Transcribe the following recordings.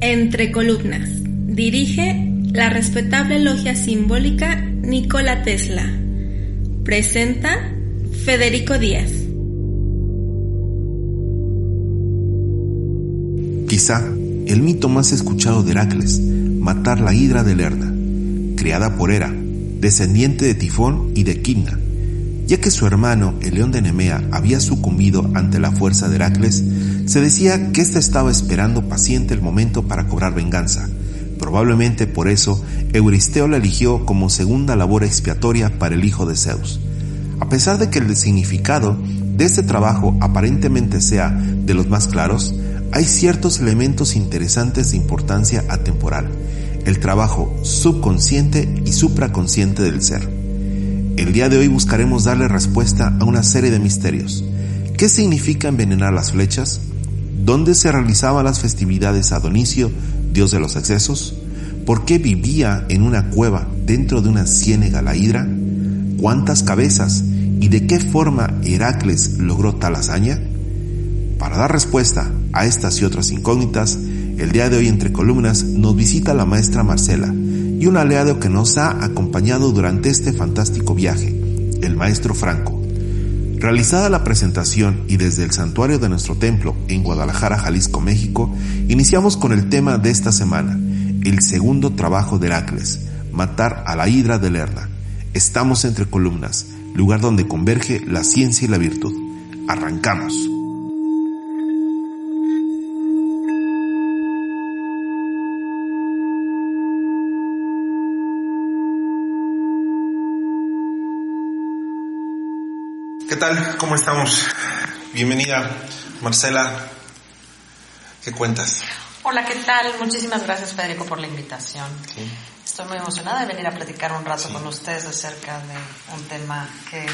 Entre columnas. Dirige la respetable logia simbólica Nikola Tesla. Presenta Federico Díaz. Quizá el mito más escuchado de Heracles, matar la hidra de Lerna, criada por Hera, descendiente de Tifón y de Quimna, ya que su hermano, el león de Nemea, había sucumbido ante la fuerza de Heracles, se decía que éste estaba esperando paciente el momento para cobrar venganza. Probablemente por eso Euristeo la eligió como segunda labor expiatoria para el hijo de Zeus. A pesar de que el significado de este trabajo aparentemente sea de los más claros, hay ciertos elementos interesantes de importancia atemporal, el trabajo subconsciente y supraconsciente del ser. El día de hoy buscaremos darle respuesta a una serie de misterios. ¿Qué significa envenenar las flechas? ¿Dónde se realizaban las festividades a Donicio, dios de los excesos? ¿Por qué vivía en una cueva dentro de una ciénega la hidra? ¿Cuántas cabezas y de qué forma Heracles logró tal hazaña? Para dar respuesta a estas y otras incógnitas, el día de hoy entre columnas nos visita la maestra Marcela y un aliado que nos ha acompañado durante este fantástico viaje, el maestro Franco. Realizada la presentación y desde el santuario de nuestro templo en Guadalajara, Jalisco, México, iniciamos con el tema de esta semana, el segundo trabajo de Heracles, matar a la hidra de Lerna. Estamos entre columnas, lugar donde converge la ciencia y la virtud. Arrancamos. ¿Qué tal? ¿Cómo estamos? Bienvenida, Marcela. ¿Qué cuentas? Hola, ¿qué tal? Muchísimas gracias, Federico, por la invitación. Estoy muy emocionada de venir a platicar un rato con ustedes acerca de un tema que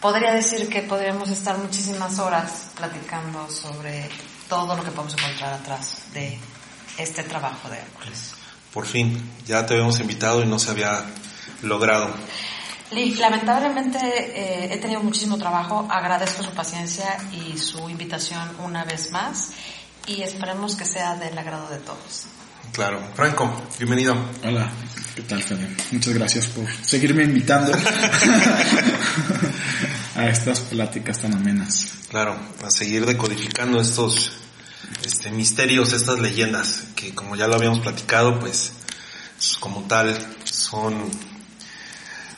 podría decir que podríamos estar muchísimas horas platicando sobre todo lo que podemos encontrar atrás de este trabajo de Hércules. Por fin, ya te habíamos invitado y no se había logrado. Lamentablemente eh, he tenido muchísimo trabajo, agradezco su paciencia y su invitación una vez más y esperemos que sea del agrado de todos. Claro. Franco, bienvenido. Hola, ¿qué tal, Fede? Muchas gracias por seguirme invitando a estas pláticas tan amenas. Claro, a seguir decodificando estos este, misterios, estas leyendas, que como ya lo habíamos platicado, pues como tal son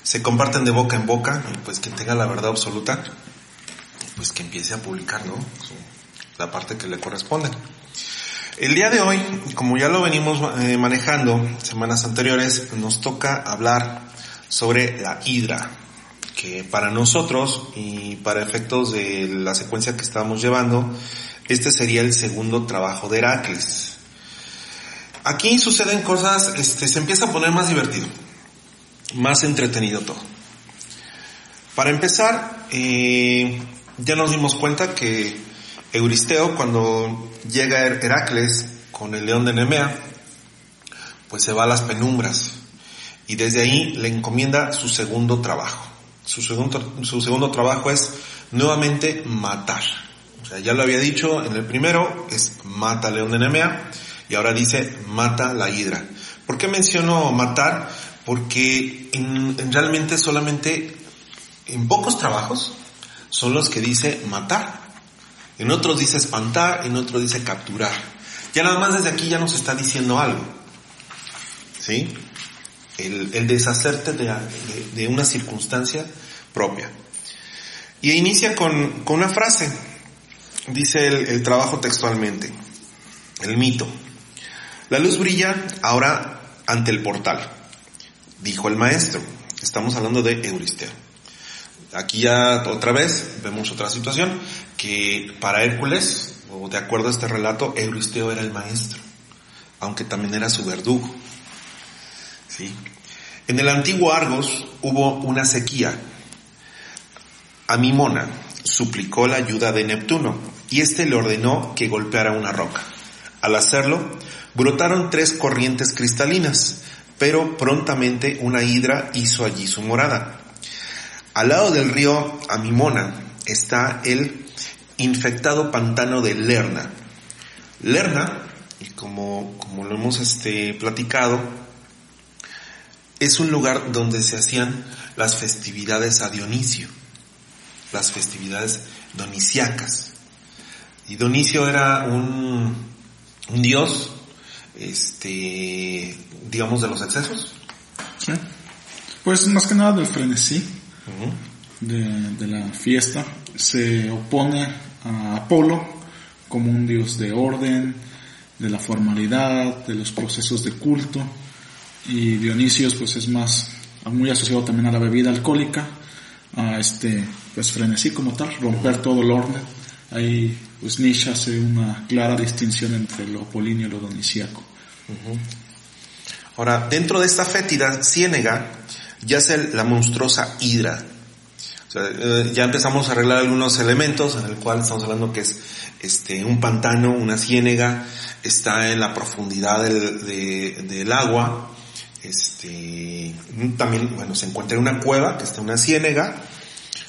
se comparten de boca en boca, y pues quien tenga la verdad absoluta, pues que empiece a publicar, ¿no? La parte que le corresponde. El día de hoy, como ya lo venimos eh, manejando semanas anteriores, nos toca hablar sobre la hidra, que para nosotros y para efectos de la secuencia que estamos llevando, este sería el segundo trabajo de Heracles. Aquí suceden cosas, este, se empieza a poner más divertido más entretenido todo. Para empezar, eh, ya nos dimos cuenta que Euristeo, cuando llega Heracles con el león de Nemea, pues se va a las penumbras y desde ahí le encomienda su segundo trabajo. Su segundo, su segundo trabajo es nuevamente matar. O sea, ya lo había dicho en el primero, es mata león de Nemea y ahora dice mata la hidra. ¿Por qué menciono matar? Porque en, realmente solamente en pocos trabajos son los que dice matar. En otros dice espantar, en otros dice capturar. Ya nada más desde aquí ya nos está diciendo algo. ¿Sí? El, deshacerte de, una circunstancia propia. Y inicia con, una frase. Dice el trabajo textualmente. El mito. La luz brilla ahora ante el portal dijo el maestro. Estamos hablando de Euristeo. Aquí ya otra vez vemos otra situación, que para Hércules, o de acuerdo a este relato, Euristeo era el maestro, aunque también era su verdugo. ¿Sí? En el antiguo Argos hubo una sequía. Amimona suplicó la ayuda de Neptuno y éste le ordenó que golpeara una roca. Al hacerlo, brotaron tres corrientes cristalinas pero prontamente una hidra hizo allí su morada. Al lado del río Amimona está el infectado pantano de Lerna. Lerna, como, como lo hemos este, platicado, es un lugar donde se hacían las festividades a Dionisio, las festividades donisiacas. Y Dionisio era un, un dios, este, digamos, de los excesos. Sí. Pues más que nada del frenesí de, de la fiesta. Se opone a Apolo como un dios de orden, de la formalidad, de los procesos de culto. Y Dionisio pues es más, muy asociado también a la bebida alcohólica, a este, pues frenesí como tal, romper todo el orden. Ahí pues Nietzsche hace una clara distinción entre lo apolíneo y lo dionisíaco. Ahora, dentro de esta fétida ciénega yace la monstruosa hidra. Eh, ya empezamos a arreglar algunos elementos en el cual estamos hablando que es este un pantano, una ciénega, está en la profundidad del, de- del agua, este también bueno se encuentra en una cueva que está en una ciénega.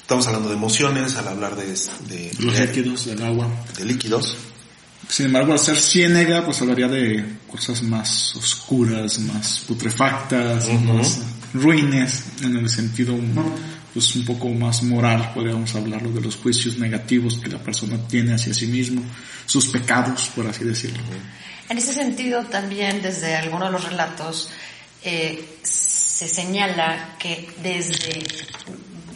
Estamos hablando de emociones al hablar de, de, Los de- líquidos del agua. de líquidos. Sin embargo, al ser ciénega, pues hablaría de cosas más oscuras, más putrefactas, Ujú. más ruines, en el sentido pues un poco más moral, podríamos hablarlo de los juicios negativos que la persona tiene hacia sí mismo, sus pecados, por así decirlo. En ese sentido, también desde algunos de los relatos eh, se señala que desde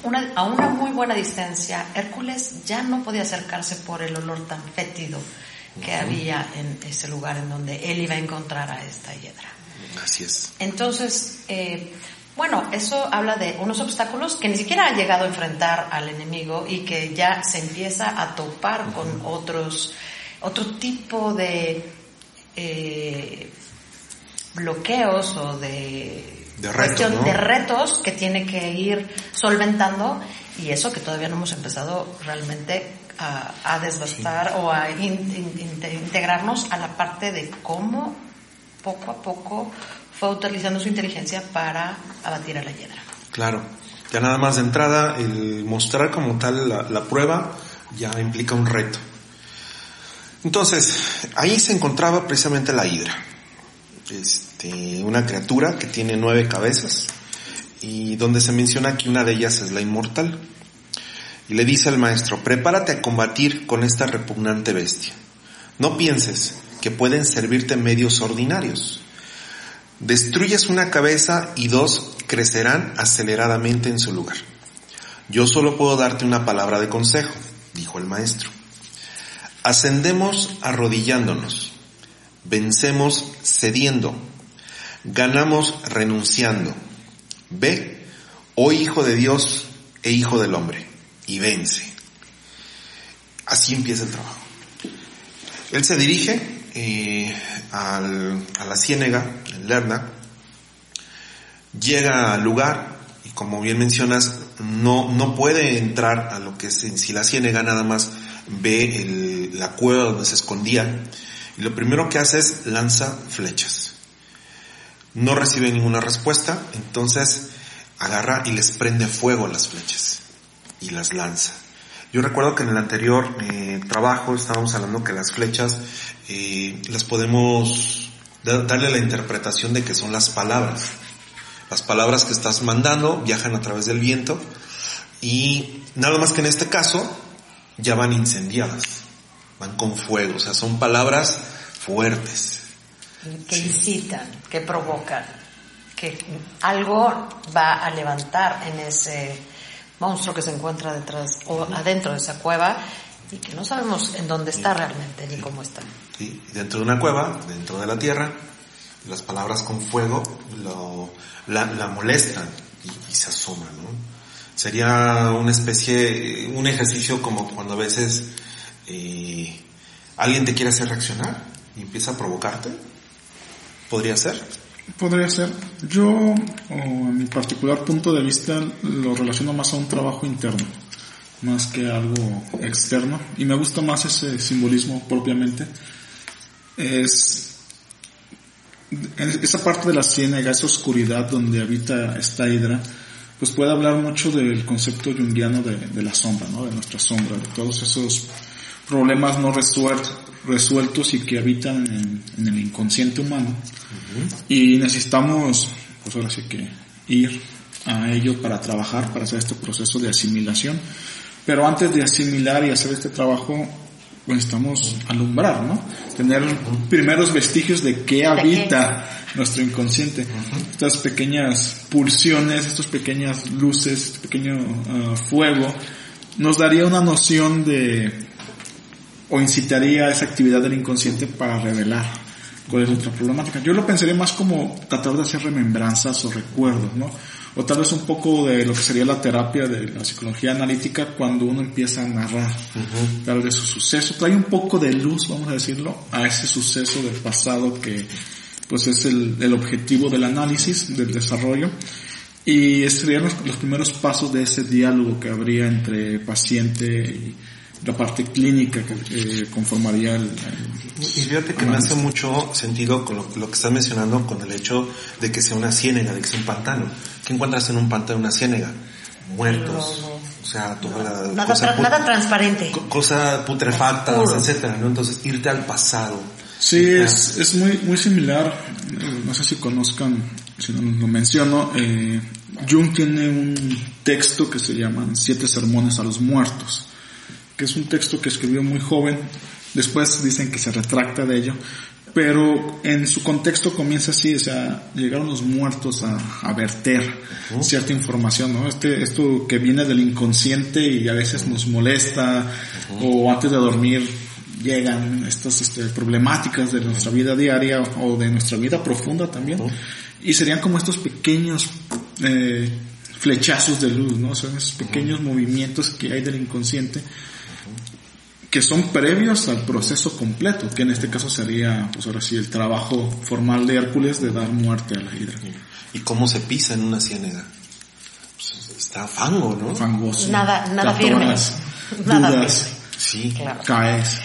una, a una muy buena distancia, Hércules ya no podía acercarse por el olor tan fétido que había en ese lugar en donde él iba a encontrar a esta hiedra. Así es. Entonces, eh, bueno, eso habla de unos obstáculos que ni siquiera ha llegado a enfrentar al enemigo y que ya se empieza a topar con otros, otro tipo de eh, bloqueos o de, De retos, cuestión- ¿no? de retos que tiene que ir solventando y eso que todavía no hemos empezado realmente a, a desbastar o a in- in- inte- integrarnos a la parte de cómo poco a poco fue utilizando su inteligencia para abatir a la hiedra. Claro. Ya nada más de entrada, el mostrar como tal la, la prueba ya implica un reto. Entonces, ahí se encontraba precisamente la hidra. Este, una criatura que tiene nueve cabezas y donde se menciona que una de ellas es la inmortal. Y le dice al maestro, prepárate a combatir con esta repugnante bestia. No pienses que pueden servirte medios ordinarios. Destruyes una cabeza y dos crecerán aceleradamente en su lugar. Yo solo puedo darte una palabra de consejo, dijo el maestro. Ascendemos arrodillándonos, vencemos cediendo, ganamos renunciando. Ve, oh Hijo de Dios e Hijo del Hombre, y vence. Así empieza el trabajo. Él se dirige eh, al- a la ciénega, en Lerna, llega al lugar y como bien mencionas, no, no puede entrar a lo que es en sí la ciénega, nada más ve el- la cueva donde se escondía y lo primero que hace es lanza flechas. No recibe ninguna respuesta, entonces agarra y les prende fuego a las flechas y las lanza. Yo recuerdo que en el anterior eh, trabajo estábamos hablando que las flechas eh, las podemos da- darle la interpretación de que son las palabras. Las palabras que estás mandando viajan a través del viento y nada más que en este caso ya van incendiadas, van con fuego, o sea, son palabras fuertes. que incitan, que provocan, que algo va a levantar en ese monstruo que se encuentra detrás o adentro de esa cueva y que no sabemos en dónde está realmente ni cómo está. ¿sí? Dentro de una cueva, dentro de la tierra, las palabras con fuego lo, la, la molestan y, y se asoman, ¿no? Sería una especie, un ejercicio como cuando a veces eh, alguien te quiere hacer reaccionar y empieza a provocarte. ¿Podría ser? Podría ser. Yo, o en mi particular punto de vista, lo relaciono más a un trabajo interno, más que algo externo. Y me gusta más ese simbolismo propiamente. Es esa parte de la ciénaga, esa oscuridad donde habita esta hidra, pues puede hablar mucho del concepto junguiano de, de la sombra, ¿no? De nuestra sombra, de todos esos problemas no resueltos, resueltos y que habitan en, en el inconsciente humano. Y necesitamos, pues ahora sí que ir a ello para trabajar, para hacer este proceso de asimilación. Pero antes de asimilar y hacer este trabajo, pues necesitamos alumbrar, ¿no? Tener primeros vestigios de qué habita nuestro inconsciente. Estas pequeñas pulsiones, estas pequeñas luces, este pequeño uh, fuego, nos daría una noción de, o incitaría esa actividad del inconsciente para revelar cuál es nuestra problemática. Yo lo pensaría más como tratar de hacer remembranzas o recuerdos, ¿no? O tal vez un poco de lo que sería la terapia de la psicología analítica cuando uno empieza a narrar tal vez su suceso. Trae un poco de luz, vamos a decirlo, a ese suceso del pasado que pues es el, el objetivo del análisis, del desarrollo. Y serían los, los primeros pasos de ese diálogo que habría entre paciente y, la parte clínica que eh, conformaría el, el, Y fíjate que me hace mucho sentido con lo, lo, que estás mencionando, con el hecho de que sea una ciénaga, de que sea un pantano. ¿Qué encuentras en un pantano, una ciénaga? Muertos. No, no. O sea, toda la nada, cosa, tra nada transparente. Cosa putrefactas, etcétera, ¿no? Entonces, irte al pasado. Sí, es, es muy, muy similar. No sé si conozcan, si no lo menciono, eh, Jung tiene un texto que se llama Siete Sermones a los Muertos que es un texto que escribió muy joven, después dicen que se retracta de ello, pero en su contexto comienza así, o sea, llegaron los muertos a, a verter uh -huh. cierta información, ¿no? Este, esto que viene del inconsciente y a veces nos molesta, uh -huh. o antes de dormir llegan estas este, problemáticas de nuestra vida diaria o de nuestra vida profunda también, uh -huh. y serían como estos pequeños eh, flechazos de luz, ¿no? Son esos pequeños movimientos que hay del inconsciente que son previos al proceso completo, que en este caso sería, pues ahora sí, el trabajo formal de Hércules de dar muerte a la hidra. ¿Y cómo se pisa en una ciénaga? Pues está fango, ¿no? Fangoso. Nada, nada firme. Nada dudas, Sí, claro. caes.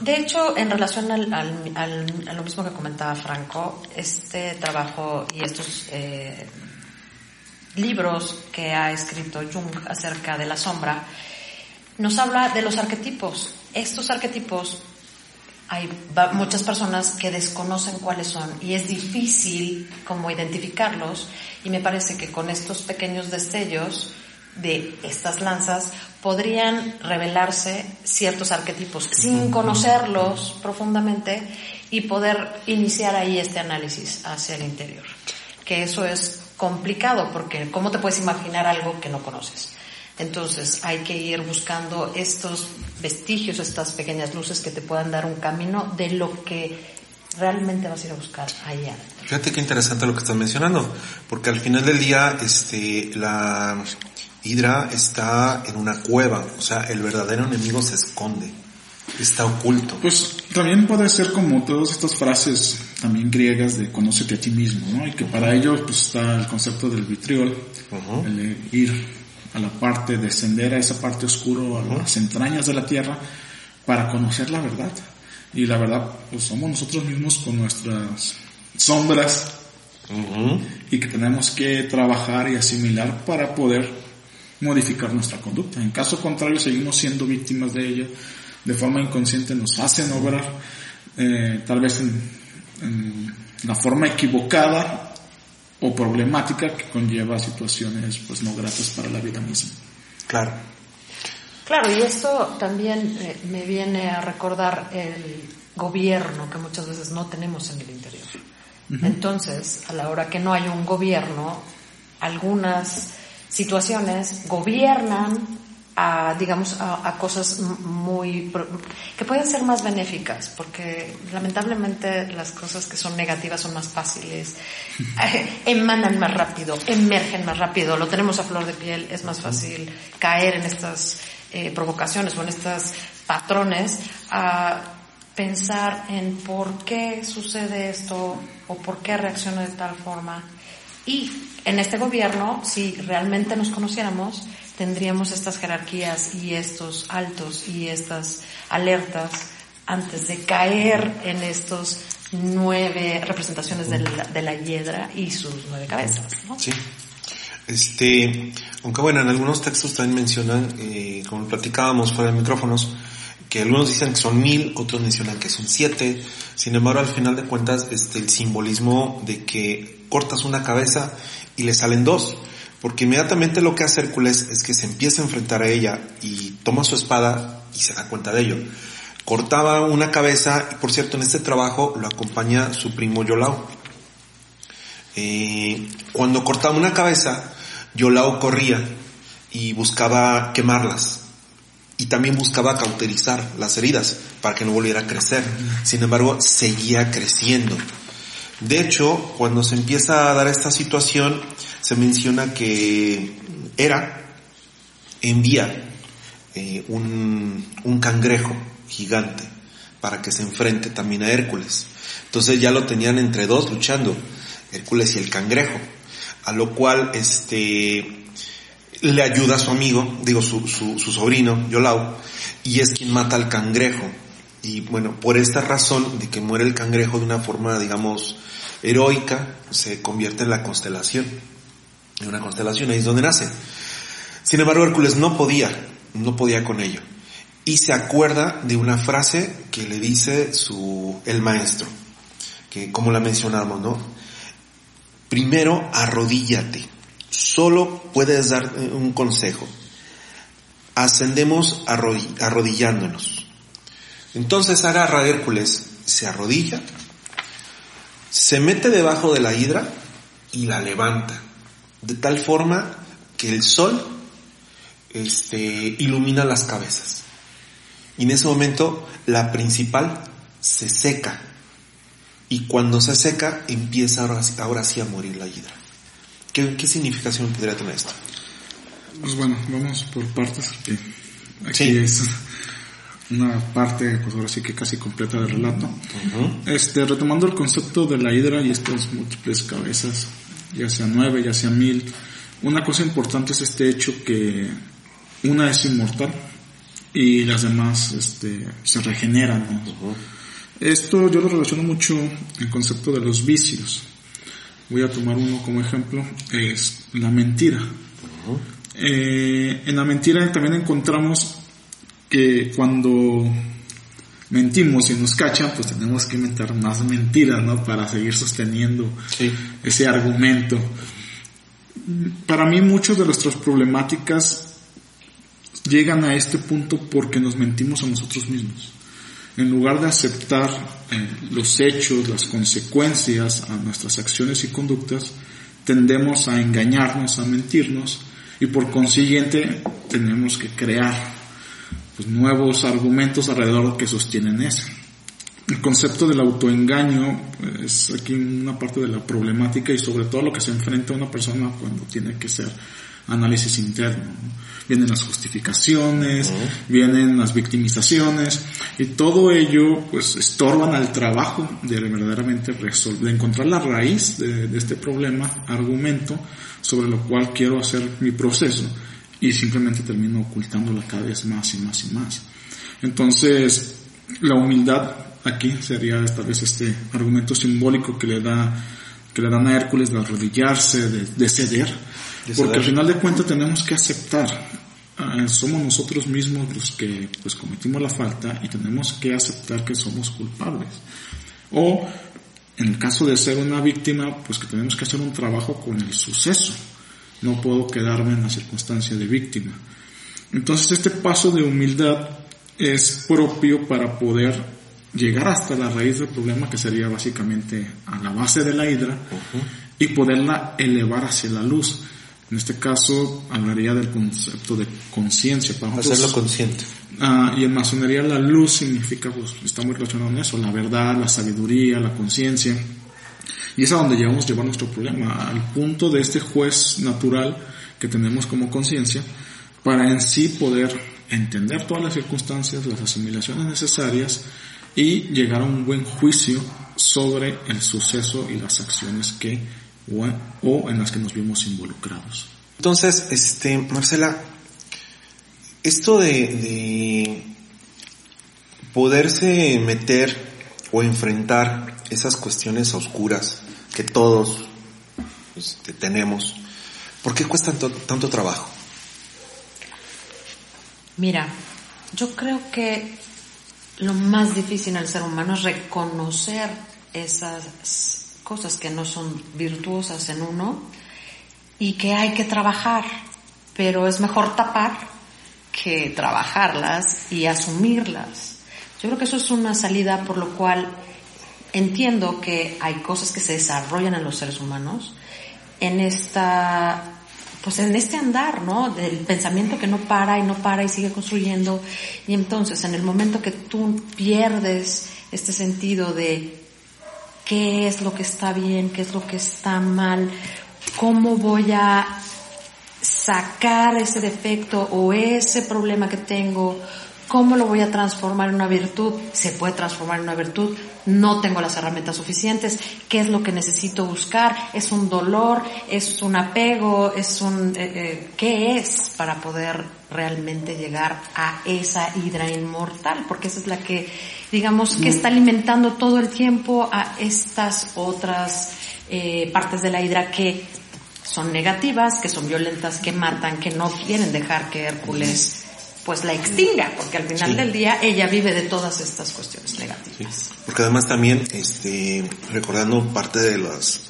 De hecho, en relación al, al, al, a lo mismo que comentaba Franco, este trabajo y estos eh, libros que ha escrito Jung acerca de la sombra, nos habla de los arquetipos. Estos arquetipos hay muchas personas que desconocen cuáles son y es difícil como identificarlos y me parece que con estos pequeños destellos de estas lanzas podrían revelarse ciertos arquetipos sin conocerlos profundamente y poder iniciar ahí este análisis hacia el interior. Que eso es complicado porque ¿cómo te puedes imaginar algo que no conoces? Entonces hay que ir buscando estos vestigios, estas pequeñas luces que te puedan dar un camino de lo que realmente vas a ir a buscar allá. Fíjate qué interesante lo que estás mencionando, porque al final del día, este, la hidra está en una cueva, o sea, el verdadero enemigo se esconde, está oculto. Pues también puede ser como todas estas frases también griegas de conócete a ti mismo, ¿no? Y que para ello pues está el concepto del vitriol, uh -huh. el ir a la parte, descender a esa parte oscura, a las entrañas de la tierra, para conocer la verdad. Y la verdad, pues somos nosotros mismos con nuestras sombras uh -huh. y que tenemos que trabajar y asimilar para poder modificar nuestra conducta. En caso contrario, seguimos siendo víctimas de ella, de forma inconsciente nos hacen obrar, eh, tal vez en, en la forma equivocada o problemática que conlleva situaciones pues no gratas para la vida misma. Claro. Claro, y esto también eh, me viene a recordar el gobierno que muchas veces no tenemos en el interior. Uh -huh. Entonces, a la hora que no hay un gobierno, algunas situaciones gobiernan a, digamos, a, a, cosas muy, que pueden ser más benéficas, porque lamentablemente las cosas que son negativas son más fáciles, emanan más rápido, emergen más rápido, lo tenemos a flor de piel, es más fácil caer en estas eh, provocaciones o en estos patrones a pensar en por qué sucede esto o por qué reacciona de tal forma. Y en este gobierno, si realmente nos conociéramos, tendríamos estas jerarquías y estos altos y estas alertas antes de caer en estos nueve representaciones de la, de la hiedra y sus nueve cabezas, ¿no? Sí. Este, aunque bueno, en algunos textos también mencionan, eh, como platicábamos fuera de micrófonos, que algunos dicen que son mil, otros mencionan que son siete. Sin embargo, al final de cuentas, este, el simbolismo de que cortas una cabeza y le salen dos. Porque inmediatamente lo que hace Hércules es que se empieza a enfrentar a ella y toma su espada y se da cuenta de ello. Cortaba una cabeza y por cierto en este trabajo lo acompaña su primo Yolao. Eh, cuando cortaba una cabeza, Yolao corría y buscaba quemarlas y también buscaba cauterizar las heridas para que no volviera a crecer. Sin embargo, seguía creciendo. De hecho, cuando se empieza a dar esta situación, se menciona que Hera envía eh, un, un cangrejo gigante para que se enfrente también a Hércules. Entonces ya lo tenían entre dos luchando, Hércules y el cangrejo, a lo cual este le ayuda a su amigo, digo su, su, su sobrino, Yolau, y es quien mata al cangrejo. Y bueno, por esta razón de que muere el cangrejo de una forma, digamos, heroica, se convierte en la constelación. En una constelación, ahí es donde nace. Sin embargo, Hércules no podía, no podía con ello. Y se acuerda de una frase que le dice su, el maestro, que como la mencionamos, ¿no? Primero arrodíllate. Solo puedes dar eh, un consejo. Ascendemos arrodillándonos. Entonces agarra a Hércules, se arrodilla, se mete debajo de la hidra y la levanta. De tal forma que el sol este, ilumina las cabezas. Y en ese momento la principal se seca. Y cuando se seca empieza ahora, ahora sí a morir la hidra. ¿Qué, ¿Qué, significación podría tener esto? Pues bueno, vamos por partes. Aquí, aquí es una parte, pues ahora sí que casi completa del relato. Uh -huh. Este, retomando el concepto de la hidra y estas múltiples cabezas, ya sea nueve, ya sea mil, una cosa importante es este hecho que una es inmortal y las demás este, se regeneran. ¿no? Uh -huh. Esto yo lo relaciono mucho el concepto de los vicios. Voy a tomar uno como ejemplo, es la mentira. Uh -huh. eh, en la mentira también encontramos que cuando mentimos y nos cachan, pues tenemos que inventar más mentiras, ¿no? Para seguir sosteniendo sí. ese argumento. Para mí muchas de nuestras problemáticas llegan a este punto porque nos mentimos a nosotros mismos. En lugar de aceptar eh, los hechos, las consecuencias a nuestras acciones y conductas, tendemos a engañarnos, a mentirnos y por consiguiente tenemos que crear pues, nuevos argumentos alrededor que sostienen eso. El concepto del autoengaño es aquí una parte de la problemática y sobre todo lo que se enfrenta a una persona cuando tiene que hacer análisis interno. ¿no? Vienen las justificaciones, vienen las victimizaciones y todo ello pues estorban al trabajo de verdaderamente resolver, de encontrar la raíz de, de este problema, argumento sobre lo cual quiero hacer mi proceso y simplemente termino ocultándola cada vez más y más y más. Entonces, la humildad aquí sería tal vez este argumento simbólico que le da que le dan a Hércules de arrodillarse, de, de ceder, de porque ceder. al final de cuentas tenemos que aceptar, uh, somos nosotros mismos los que pues cometimos la falta y tenemos que aceptar que somos culpables. O en el caso de ser una víctima, pues que tenemos que hacer un trabajo con el suceso, no puedo quedarme en la circunstancia de víctima. Entonces este paso de humildad es propio para poder llegar hasta la raíz del problema que sería básicamente a la base de la hidra uh -huh. y poderla elevar hacia la luz. En este caso hablaría del concepto de conciencia. Hacerlo consciente. Uh, y en masonería la luz significa, pues está muy relacionado con eso, la verdad, la sabiduría, la conciencia. Y es a donde llevamos llevar nuestro problema, al punto de este juez natural que tenemos como conciencia, para en sí poder entender todas las circunstancias, las asimilaciones necesarias y llegar a un buen juicio sobre el suceso y las acciones que o, en las que nos vimos involucrados. Entonces, este, Marcela, esto de poderse meter o enfrentar esas cuestiones oscuras que todos este, tenemos, ¿por qué cuesta tanto trabajo? Mira, yo creo que lo más difícil el ser humano es reconocer esas cosas que no son virtuosas en uno y que hay que trabajar, pero es mejor tapar que trabajarlas y asumirlas. Yo creo que eso es una salida por lo cual entiendo que hay cosas que se desarrollan en los seres humanos en esta pues en este andar, ¿no? Del pensamiento que no para y no para y sigue construyendo. Y entonces, en el momento que tú pierdes este sentido de qué es lo que está bien, qué es lo que está mal, cómo voy a sacar ese defecto o ese problema que tengo, cómo lo voy a transformar en una virtud, se puede transformar en una virtud, no tengo las herramientas suficientes, qué es lo que necesito buscar, es un dolor, es un apego, es un, eh, eh, qué es para poder realmente llegar a esa hidra inmortal, porque esa es la que, digamos, que está alimentando todo el tiempo a estas otras eh, partes de la hidra que son negativas, que son violentas, que matan, que no quieren dejar que Hércules pues la extinga, porque al final del día ella vive de todas estas cuestiones negativas. Porque además también, este, recordando parte de las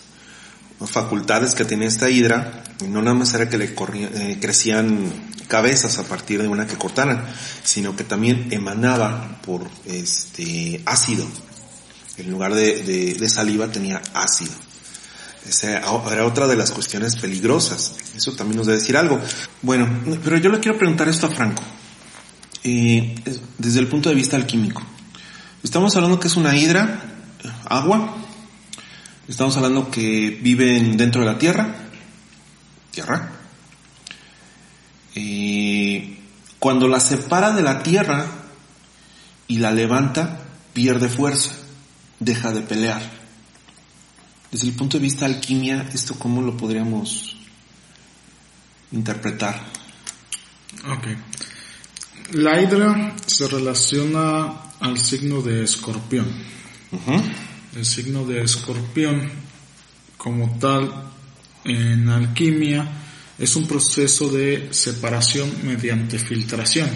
facultades que tenía esta hidra, no nada más era que le eh, crecían cabezas a partir de una que cortaran, sino que también emanaba por este ácido. En lugar de, de saliva tenía ácido. Esa era otra de las cuestiones peligrosas. Eso también nos debe decir algo. Bueno, pero yo le quiero preguntar esto a Franco desde el punto de vista alquímico. Estamos hablando que es una hidra, agua, estamos hablando que viven dentro de la tierra, tierra, cuando la separa de la tierra y la levanta, pierde fuerza, deja de pelear. Desde el punto de vista alquimia, ¿esto cómo lo podríamos interpretar? Ok. La hidra se relaciona al signo de escorpión. El signo de escorpión, como tal, en alquimia, es un proceso de separación mediante filtración.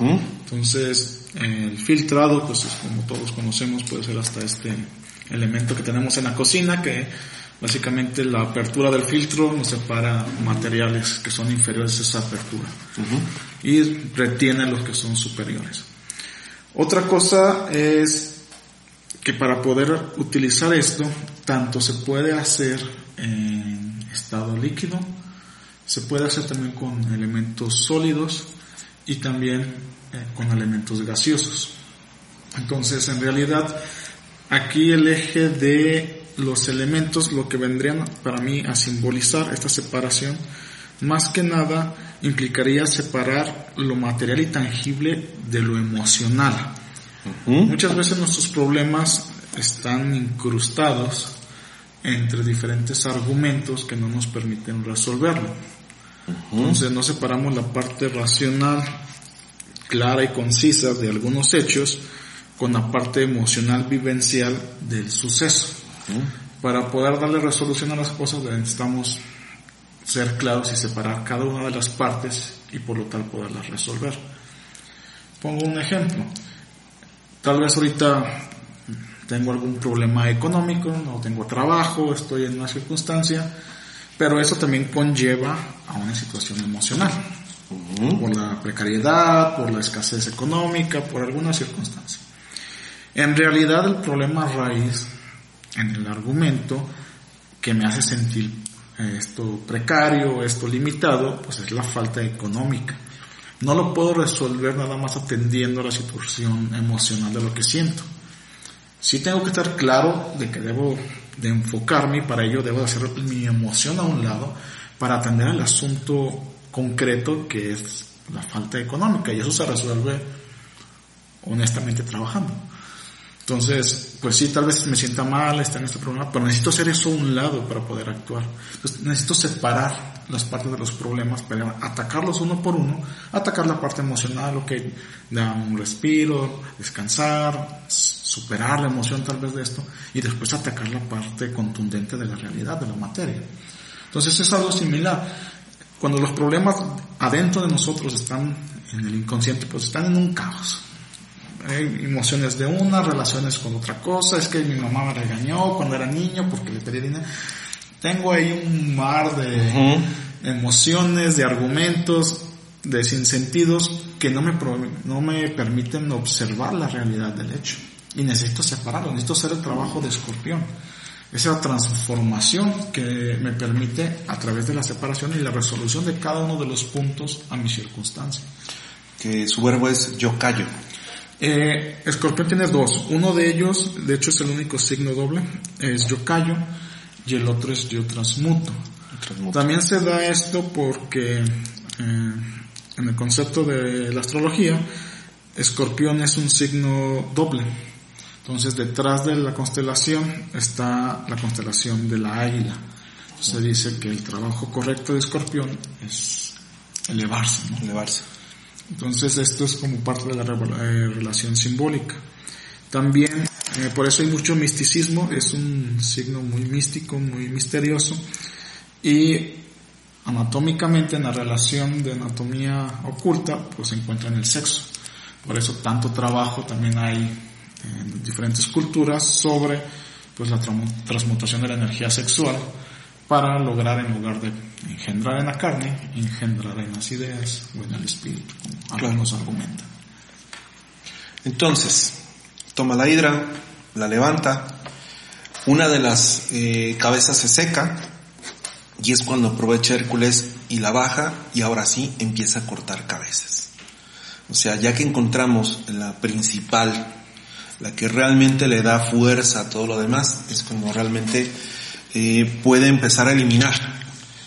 Entonces, el filtrado, pues como todos conocemos, puede ser hasta este elemento que tenemos en la cocina, que Básicamente la apertura del filtro nos separa materiales que son inferiores a esa apertura y retiene los que son superiores. Otra cosa es que para poder utilizar esto, tanto se puede hacer en estado líquido, se puede hacer también con elementos sólidos y también eh, con elementos gaseosos. Entonces, en realidad, aquí el eje de los elementos lo que vendrían para mí a simbolizar esta separación, más que nada implicaría separar lo material y tangible de lo emocional. Muchas veces nuestros problemas están incrustados entre diferentes argumentos que no nos permiten resolverlo. Entonces no separamos la parte racional clara y concisa de algunos hechos con la parte emocional vivencial del suceso. Para poder darle resolución a las cosas necesitamos ser claros y separar cada una de las partes y por lo tal poderlas resolver. Pongo un ejemplo. Tal vez ahorita tengo algún problema económico, no tengo trabajo, estoy en una circunstancia, pero eso también conlleva a una situación emocional. Por la precariedad, por la escasez económica, por alguna circunstancia. En realidad el problema raíz en el argumento que me hace sentir eh, esto precario, esto limitado, pues es la falta económica. No lo puedo resolver nada más atendiendo la situación emocional de lo que siento. Sí tengo que estar claro de que debo de enfocarme y para ello debo de hacer mi emoción a un lado para atender al asunto concreto que es la falta económica y eso se resuelve honestamente trabajando. Entonces, pues sí, tal vez me sienta mal, está en este problema, pero necesito hacer eso a un lado para poder actuar. Necesito separar las partes de los problemas, atacarlos uno por uno, atacar la parte emocional, ok, dar un respiro, descansar, superar la emoción tal vez de esto, y después atacar la parte contundente de la realidad, de la materia. Entonces es algo similar. Cuando los problemas adentro de nosotros están en el inconsciente, pues están en un caos. Emociones de una, relaciones con otra cosa, es que mi mamá me regañó cuando era niño porque le pedí dinero. Tengo ahí un mar de emociones, de argumentos, de sinsentidos que no me, no me permiten observar la realidad del hecho. Y necesito separarlo, necesito hacer el trabajo de escorpión. Esa transformación que me permite a través de la separación y la resolución de cada uno de los puntos a mi circunstancia. Que su verbo es yo callo. Eh, escorpión tiene dos. Uno de ellos, de hecho es el único signo doble, es yo callo y el otro es yo transmuto. También se da esto porque eh, en el concepto de la astrología, escorpión es un signo doble. Entonces detrás de la constelación está la constelación de la águila. Se dice que el trabajo correcto de escorpión es elevarse. Elevarse. Entonces esto es como parte de la eh, relación simbólica. También, eh, por eso hay mucho misticismo, es un signo muy místico, muy misterioso. Y anatómicamente en la relación de anatomía oculta, pues se encuentra en el sexo. Por eso tanto trabajo también hay en diferentes culturas sobre pues la transmutación de la energía sexual para lograr en lugar de engendrar en la carne, engendrar en las ideas o en el espíritu, como algunos argumentan. Entonces, toma la hidra, la levanta, una de las eh, cabezas se seca y es cuando aprovecha Hércules y la baja y ahora sí empieza a cortar cabezas. O sea, ya que encontramos la principal la que realmente le da fuerza a todo lo demás, es cuando realmente eh, puede empezar a eliminar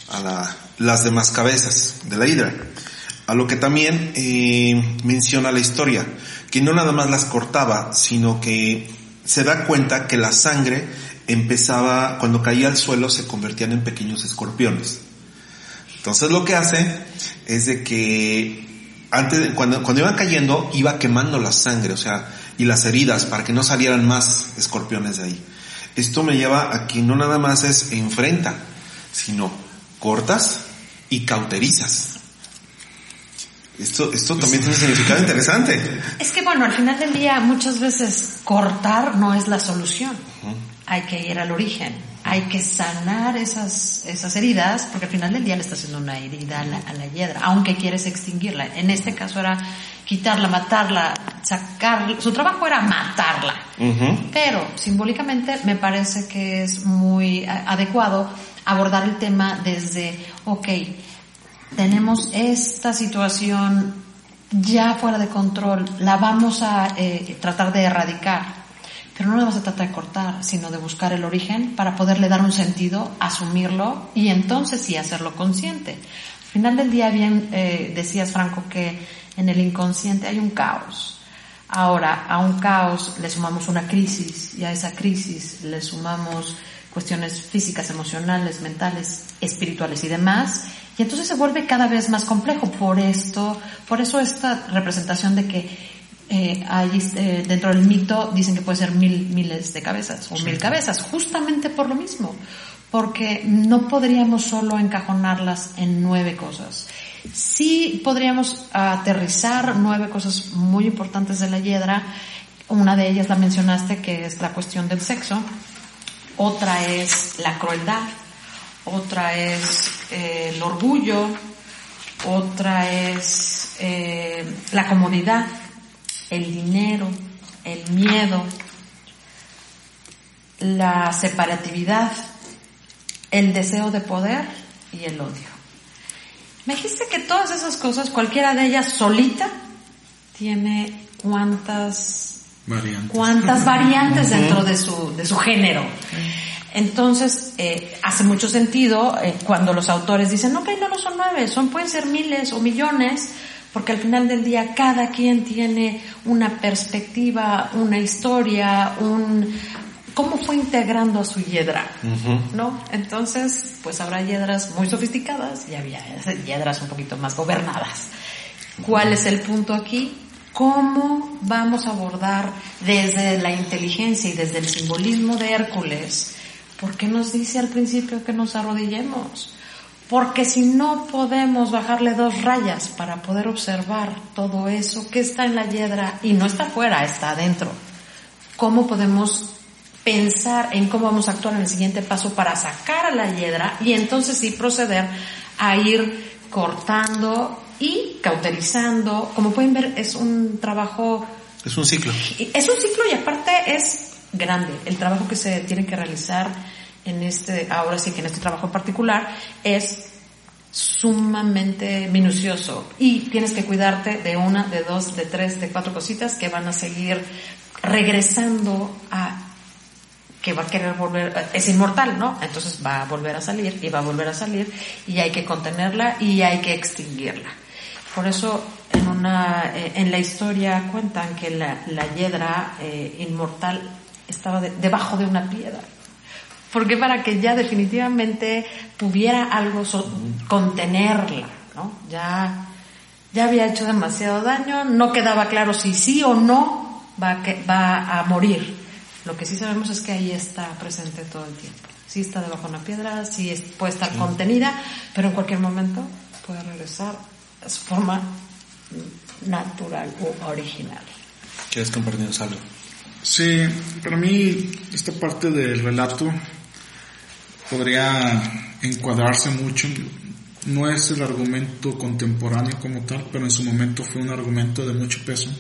a las demás cabezas de la hidra. A lo que también eh, menciona la historia, que no nada más las cortaba, sino que se da cuenta que la sangre empezaba, cuando caía al suelo, se convertían en pequeños escorpiones. Entonces lo que hace es de que antes, cuando, cuando iban cayendo, iba quemando la sangre, o sea, y las heridas para que no salieran más escorpiones de ahí. Esto me lleva a que no nada más es enfrenta, sino cortas y cauterizas. Esto, esto también tiene un significado interesante. Es que bueno, al final del día muchas veces cortar no es la solución. Hay que ir al origen, hay que sanar esas, esas heridas, porque al final del día le está haciendo una herida a la, a la hiedra, aunque quieres extinguirla. En este caso era quitarla, matarla, sacar, su trabajo era matarla. Pero simbólicamente me parece que es muy adecuado abordar el tema desde, ok, tenemos esta situación ya fuera de control, la vamos a eh, tratar de erradicar, pero no la vamos a tratar de cortar, sino de buscar el origen para poderle dar un sentido, asumirlo y entonces sí hacerlo consciente. Al final del día bien eh, decías Franco que en el inconsciente hay un caos. Ahora, a un caos le sumamos una crisis y a esa crisis le sumamos cuestiones físicas, emocionales, mentales, espirituales y demás. Y entonces se vuelve cada vez más complejo. Por esto, por eso esta representación de que eh, hay, eh, dentro del mito dicen que puede ser mil, miles de cabezas o mil cabezas, justamente por lo mismo. Porque no podríamos solo encajonarlas en nueve cosas. Sí podríamos aterrizar nueve cosas muy importantes de la hiedra. Una de ellas la mencionaste, que es la cuestión del sexo. Otra es la crueldad. Otra es eh, el orgullo. Otra es eh, la comodidad, el dinero, el miedo, la separatividad, el deseo de poder y el odio. Me dijiste que todas esas cosas, cualquiera de ellas solita, tiene cuántas variantes, cuántas variantes dentro de su, de su género. Entonces, eh, hace mucho sentido eh, cuando los autores dicen, ok, no, no son nueve, son, pueden ser miles o millones, porque al final del día cada quien tiene una perspectiva, una historia, un, cómo fue integrando a su hiedra, ¿no? Entonces, pues habrá hiedras muy sofisticadas y había hiedras un poquito más gobernadas. ¿Cuál es el punto aquí? ¿Cómo vamos a abordar desde la inteligencia y desde el simbolismo de Hércules? ¿Por qué nos dice al principio que nos arrodillemos? Porque si no podemos bajarle dos rayas para poder observar todo eso que está en la hiedra y no está afuera, está adentro, ¿cómo podemos pensar en cómo vamos a actuar en el siguiente paso para sacar a la hiedra y entonces sí proceder a ir cortando y cauterizando. Como pueden ver, es un trabajo... Es un ciclo. Es un ciclo y aparte es grande. El trabajo que se tiene que realizar en este, ahora sí que en este trabajo en particular, es sumamente minucioso y tienes que cuidarte de una, de dos, de tres, de cuatro cositas que van a seguir regresando a que va a querer volver, es inmortal, ¿no? Entonces va a volver a salir y va a volver a salir y hay que contenerla y hay que extinguirla. Por eso en una, eh, en la historia cuentan que la, la hiedra eh, inmortal estaba debajo de una piedra. Porque para que ya definitivamente tuviera algo, contenerla, ¿no? Ya, ya había hecho demasiado daño, no quedaba claro si sí o no va que, va a morir. Lo que sí sabemos es que ahí está presente todo el tiempo. Sí está debajo de una piedra, sí puede estar contenida, pero en cualquier momento puede regresar a su forma natural o original. ¿Quieres compartirnos algo? Sí, para mí esta parte del relato podría encuadrarse mucho. No es el argumento contemporáneo como tal, pero en su momento fue un argumento de mucho peso.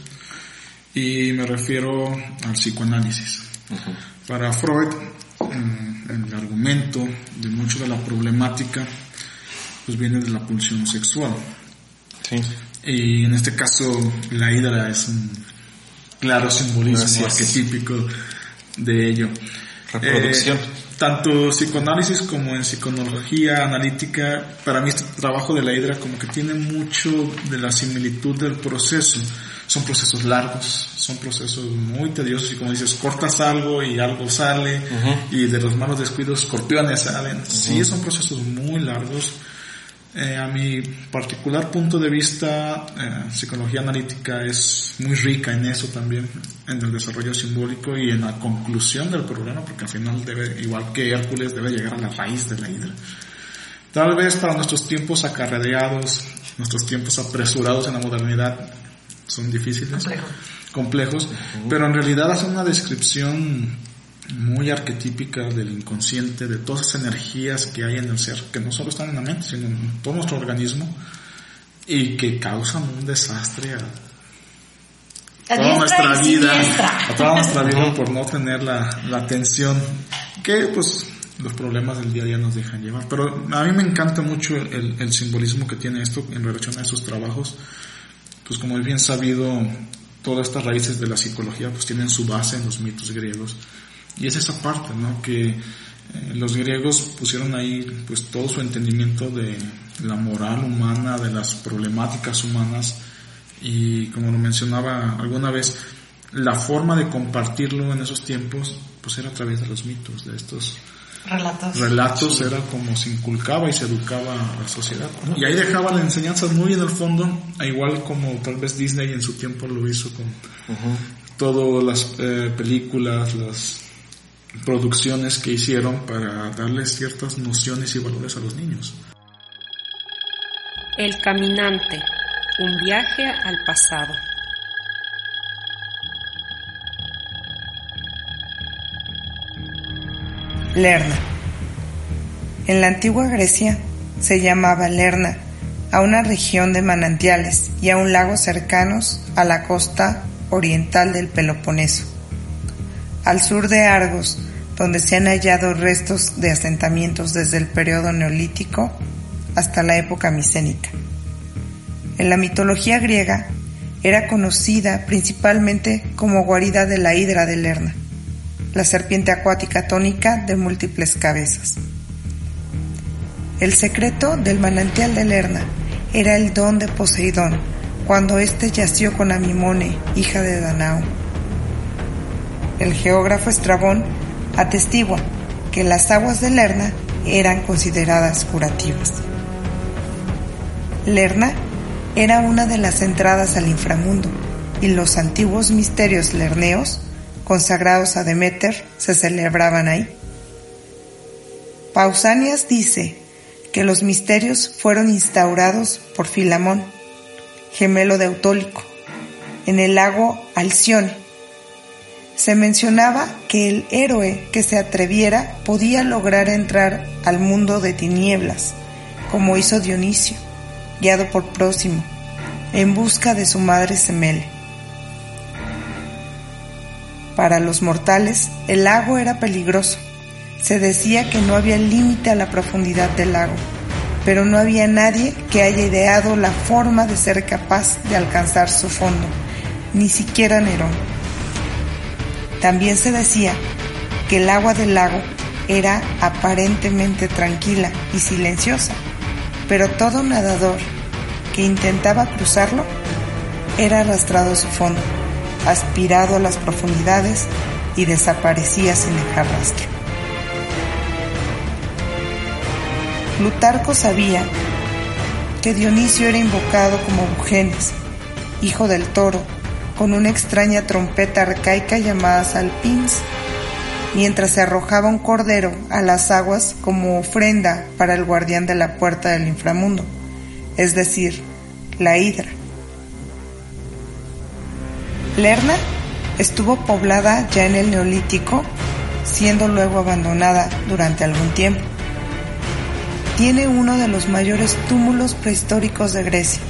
Y me refiero al psicoanálisis. Para Freud, el argumento de mucho de la problemática pues viene de la pulsión sexual. Y en este caso la hidra es un claro simbolismo arquetípico de ello. Reproducción. Eh, tanto psicoanálisis como en psiconología analítica, para mí este trabajo de la hidra como que tiene mucho de la similitud del proceso son procesos largos, son procesos muy tediosos y como dices, cortas algo y algo sale y de los malos descuidos escorpiones salen. Sí, son procesos muy largos. Eh, a mi particular punto de vista, eh, psicología analítica es muy rica en eso también, en el desarrollo simbólico y en la conclusión del problema, porque al final debe, igual que Hércules, debe llegar a la raíz de la hidra. Tal vez para nuestros tiempos acarreados, nuestros tiempos apresurados en la modernidad, son difíciles, complejos, pero en realidad hace una descripción muy arquetípica del inconsciente, de todas esas energías que hay en el ser, que no solo están en la mente, sino en todo nuestro organismo, y que causan un desastre a, toda nuestra vida, a toda nuestra vida por no tener la, la atención que pues los problemas del día a día nos dejan llevar. Pero a mí me encanta mucho el, el simbolismo que tiene esto en relación a esos trabajos pues como es bien sabido, todas estas raíces de la psicología pues tienen su base en los mitos griegos. Y es esa parte, ¿no? Que eh, los griegos pusieron ahí pues todo su entendimiento de la moral humana, de las problemáticas humanas y como lo mencionaba alguna vez, la forma de compartirlo en esos tiempos pues era a través de los mitos, de estos relatos. Relatos era como se inculcaba y se educaba a la sociedad. Y ahí dejaban enseñanzas muy en el fondo, igual como tal vez Disney en su tiempo lo hizo con todas las eh, películas, las producciones que hicieron para darles ciertas nociones y valores a los niños. El caminante, un viaje al pasado. Lerna. En la antigua Grecia se llamaba Lerna a una región de manantiales y a un lago cercanos a la costa oriental del Peloponeso. Al sur de Argos, donde se han hallado restos de asentamientos desde el periodo neolítico hasta la época micénica. En la mitología griega era conocida principalmente como guarida de la hidra de Lerna la serpiente acuática tónica de múltiples cabezas. El secreto del manantial de Lerna era el don de Poseidón, cuando éste yació con Amimone, hija de Danao. El geógrafo Estrabón atestigua que las aguas de Lerna eran consideradas curativas. Lerna era una de las entradas al inframundo y los antiguos misterios lerneos, consagrados a Demeter, se celebraban ahí. Pausanias dice que los misterios fueron instaurados por Filamón, gemelo de Autólico, en el lago Alcione. Se mencionaba que el héroe que se atreviera podía lograr entrar al mundo de tinieblas, como hizo Dionisio, guiado por Próximo, en busca de su madre Semele. Para los mortales, el lago era peligroso. Se decía que no había límite a la profundidad del lago, pero no había nadie que haya ideado la forma de ser capaz de alcanzar su fondo, ni siquiera Nerón. También se decía que el agua del lago era aparentemente tranquila y silenciosa, pero todo nadador que intentaba cruzarlo era arrastrado a su fondo aspirado a las profundidades y desaparecía sin dejar rastro. Plutarco sabía que Dionisio era invocado como Bugenes, hijo del toro, con una extraña trompeta arcaica llamada salpins, mientras se arrojaba un cordero a las aguas como ofrenda para el guardián de la puerta del inframundo, es decir, la hidra. Lerna estuvo poblada ya en el Neolítico, siendo luego abandonada durante algún tiempo. Tiene uno de los mayores túmulos prehistóricos de Grecia,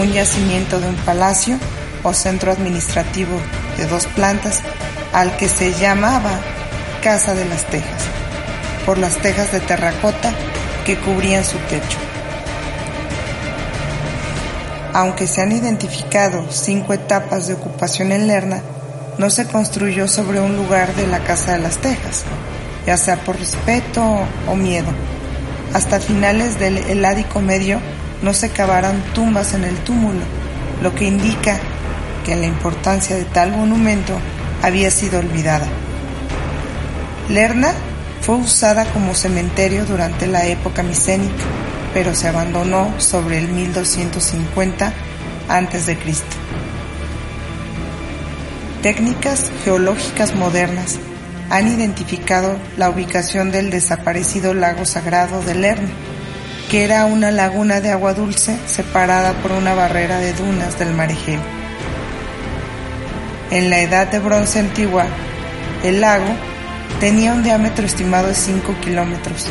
un yacimiento de un palacio o centro administrativo de dos plantas al que se llamaba Casa de las Tejas, por las tejas de terracota que cubrían su techo. Aunque se han identificado cinco etapas de ocupación en Lerna, no se construyó sobre un lugar de la Casa de las Tejas, ya sea por respeto o miedo. Hasta finales del Heládico Medio no se cavaron tumbas en el túmulo, lo que indica que la importancia de tal monumento había sido olvidada. Lerna fue usada como cementerio durante la época micénica pero se abandonó sobre el 1250 a.C. Técnicas geológicas modernas han identificado la ubicación del desaparecido lago sagrado de Lerna, que era una laguna de agua dulce separada por una barrera de dunas del mar Egeo. En la edad de bronce antigua, el lago tenía un diámetro estimado de 5 kilómetros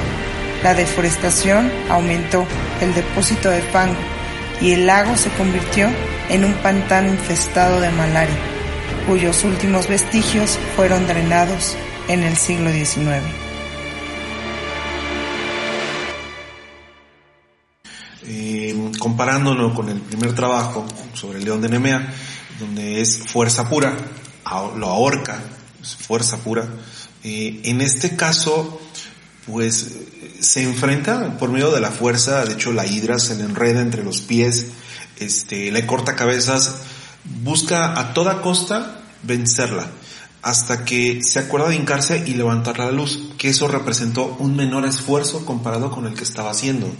la deforestación aumentó el depósito de fango y el lago se convirtió en un pantano infestado de malaria, cuyos últimos vestigios fueron drenados en el siglo XIX. Eh, comparándolo con el primer trabajo sobre el león de Nemea, donde es fuerza pura, lo ahorca, es fuerza pura. Eh, en este caso, pues se enfrenta por medio de la fuerza, de hecho la hidra se le enreda entre los pies, este, le corta cabezas, busca a toda costa vencerla, hasta que se acuerda de hincarse y levantarla a la luz, que eso representó un menor esfuerzo comparado con el que estaba haciendo.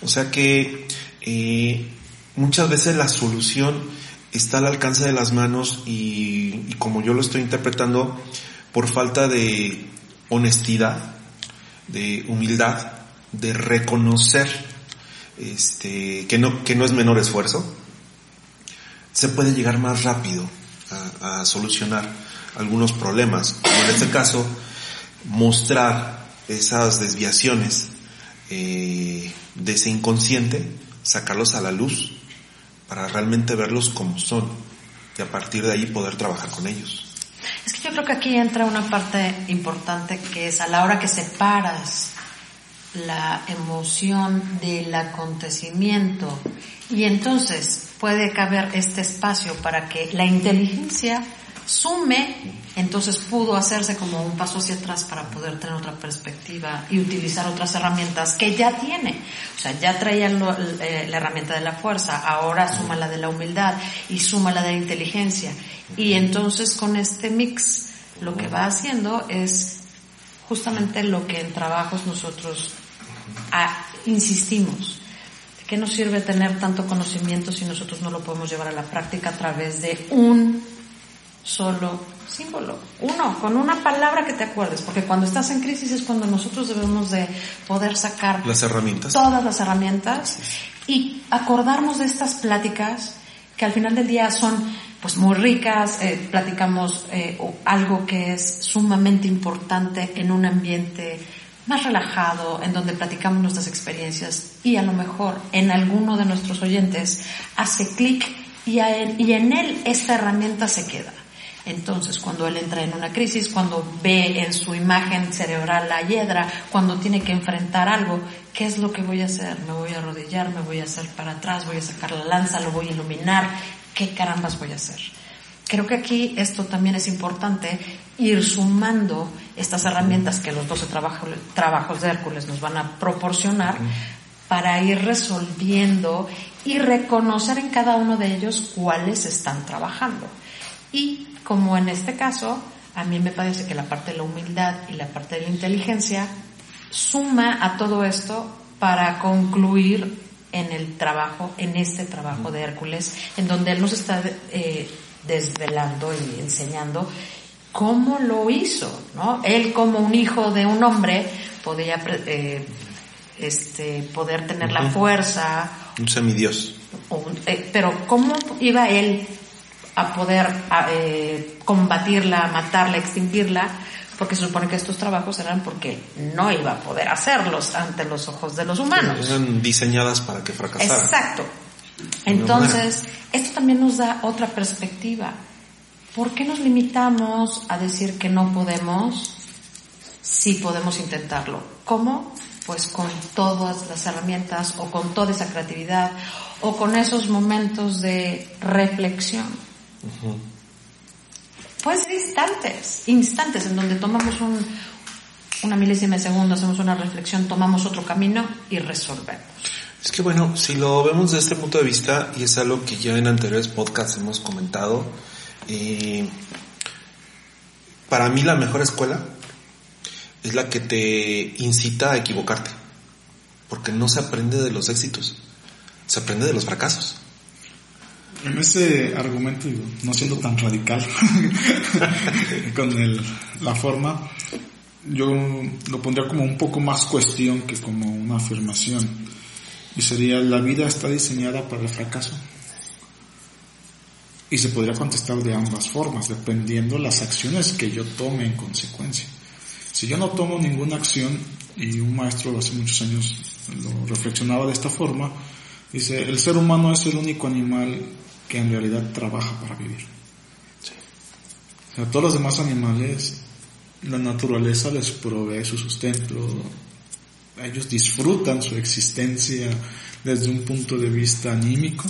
O sea que eh, muchas veces la solución está al alcance de las manos y, como yo lo estoy interpretando, por falta de honestidad, de humildad, de reconocer este, que, no, que no es menor esfuerzo, se puede llegar más rápido a, solucionar algunos problemas. en este caso, mostrar esas desviaciones eh, de ese inconsciente, sacarlos a la luz para realmente verlos como son y a partir de ahí poder trabajar con ellos. Es que yo creo que aquí entra una parte importante que es a la hora que separas la emoción del acontecimiento y entonces puede caber este espacio para que la inteligencia sume, entonces pudo hacerse como un paso hacia atrás para poder tener otra perspectiva y utilizar otras herramientas que ya tiene. O sea, ya traía eh, la herramienta de la fuerza, ahora suma la de la humildad y suma la de la inteligencia. Y entonces con este mix lo que va haciendo es justamente lo que en trabajos nosotros ah, insistimos. ¿De qué nos sirve tener tanto conocimiento si nosotros no lo podemos llevar a la práctica a través de un solo símbolo? Uno, con una palabra que te acuerdes, porque cuando estás en crisis es cuando nosotros debemos de poder sacar las herramientas. Todas las herramientas y acordarnos de estas pláticas que al final del día son pues muy ricas, eh, platicamos eh, algo que es sumamente importante en un ambiente más relajado, en donde platicamos nuestras experiencias y a lo mejor en alguno de nuestros oyentes hace clic y, y en él esta herramienta se queda. Entonces, cuando él entra en una crisis, cuando ve en su imagen cerebral la hiedra, cuando tiene que enfrentar algo, ¿qué es lo que voy a hacer? Me voy a arrodillar, me voy a hacer para atrás, voy a sacar la lanza, lo voy a iluminar, ¿qué carambas voy a hacer? Creo que aquí esto también es importante, ir sumando estas herramientas que los 12 trabajos de Hércules nos van a proporcionar para ir resolviendo y reconocer en cada uno de ellos cuáles están trabajando. Y como en este caso, a mí me parece que la parte de la humildad y la parte de la inteligencia suma a todo esto para concluir en el trabajo, en este trabajo de Hércules, en donde él nos está eh, desvelando y enseñando cómo lo hizo, ¿no? Él como un hijo de un hombre podía eh, este, poder tener la fuerza. Un semidios. Eh, pero cómo iba él a poder eh, combatirla, matarla, extinguirla, porque se supone que estos trabajos eran porque no iba a poder hacerlos ante los ojos de los humanos. Eran diseñadas para que fracasaran. Exacto. Entonces, esto también nos da otra perspectiva. ¿Por qué nos limitamos a decir que no podemos si podemos intentarlo? ¿Cómo? Pues con todas las herramientas o con toda esa creatividad o con esos momentos de reflexión. Pues instantes, instantes en donde tomamos un, una milésima de segundo, hacemos una reflexión, tomamos otro camino y resolvemos. Es que bueno, si lo vemos desde este punto de vista, y es algo que ya en anteriores podcasts hemos comentado, eh, para mí la mejor escuela es la que te incita a equivocarte, porque no se aprende de los éxitos, se aprende de los fracasos. En ese argumento, no siendo tan radical con el, la forma, yo lo pondría como un poco más cuestión que como una afirmación. Y sería, la vida está diseñada para el fracaso. Y se podría contestar de ambas formas, dependiendo las acciones que yo tome en consecuencia. Si yo no tomo ninguna acción, y un maestro hace muchos años lo reflexionaba de esta forma, dice, el ser humano es el único animal que en realidad trabaja para vivir. O sea, todos los demás animales, la naturaleza les provee su sustento, ellos disfrutan su existencia desde un punto de vista anímico,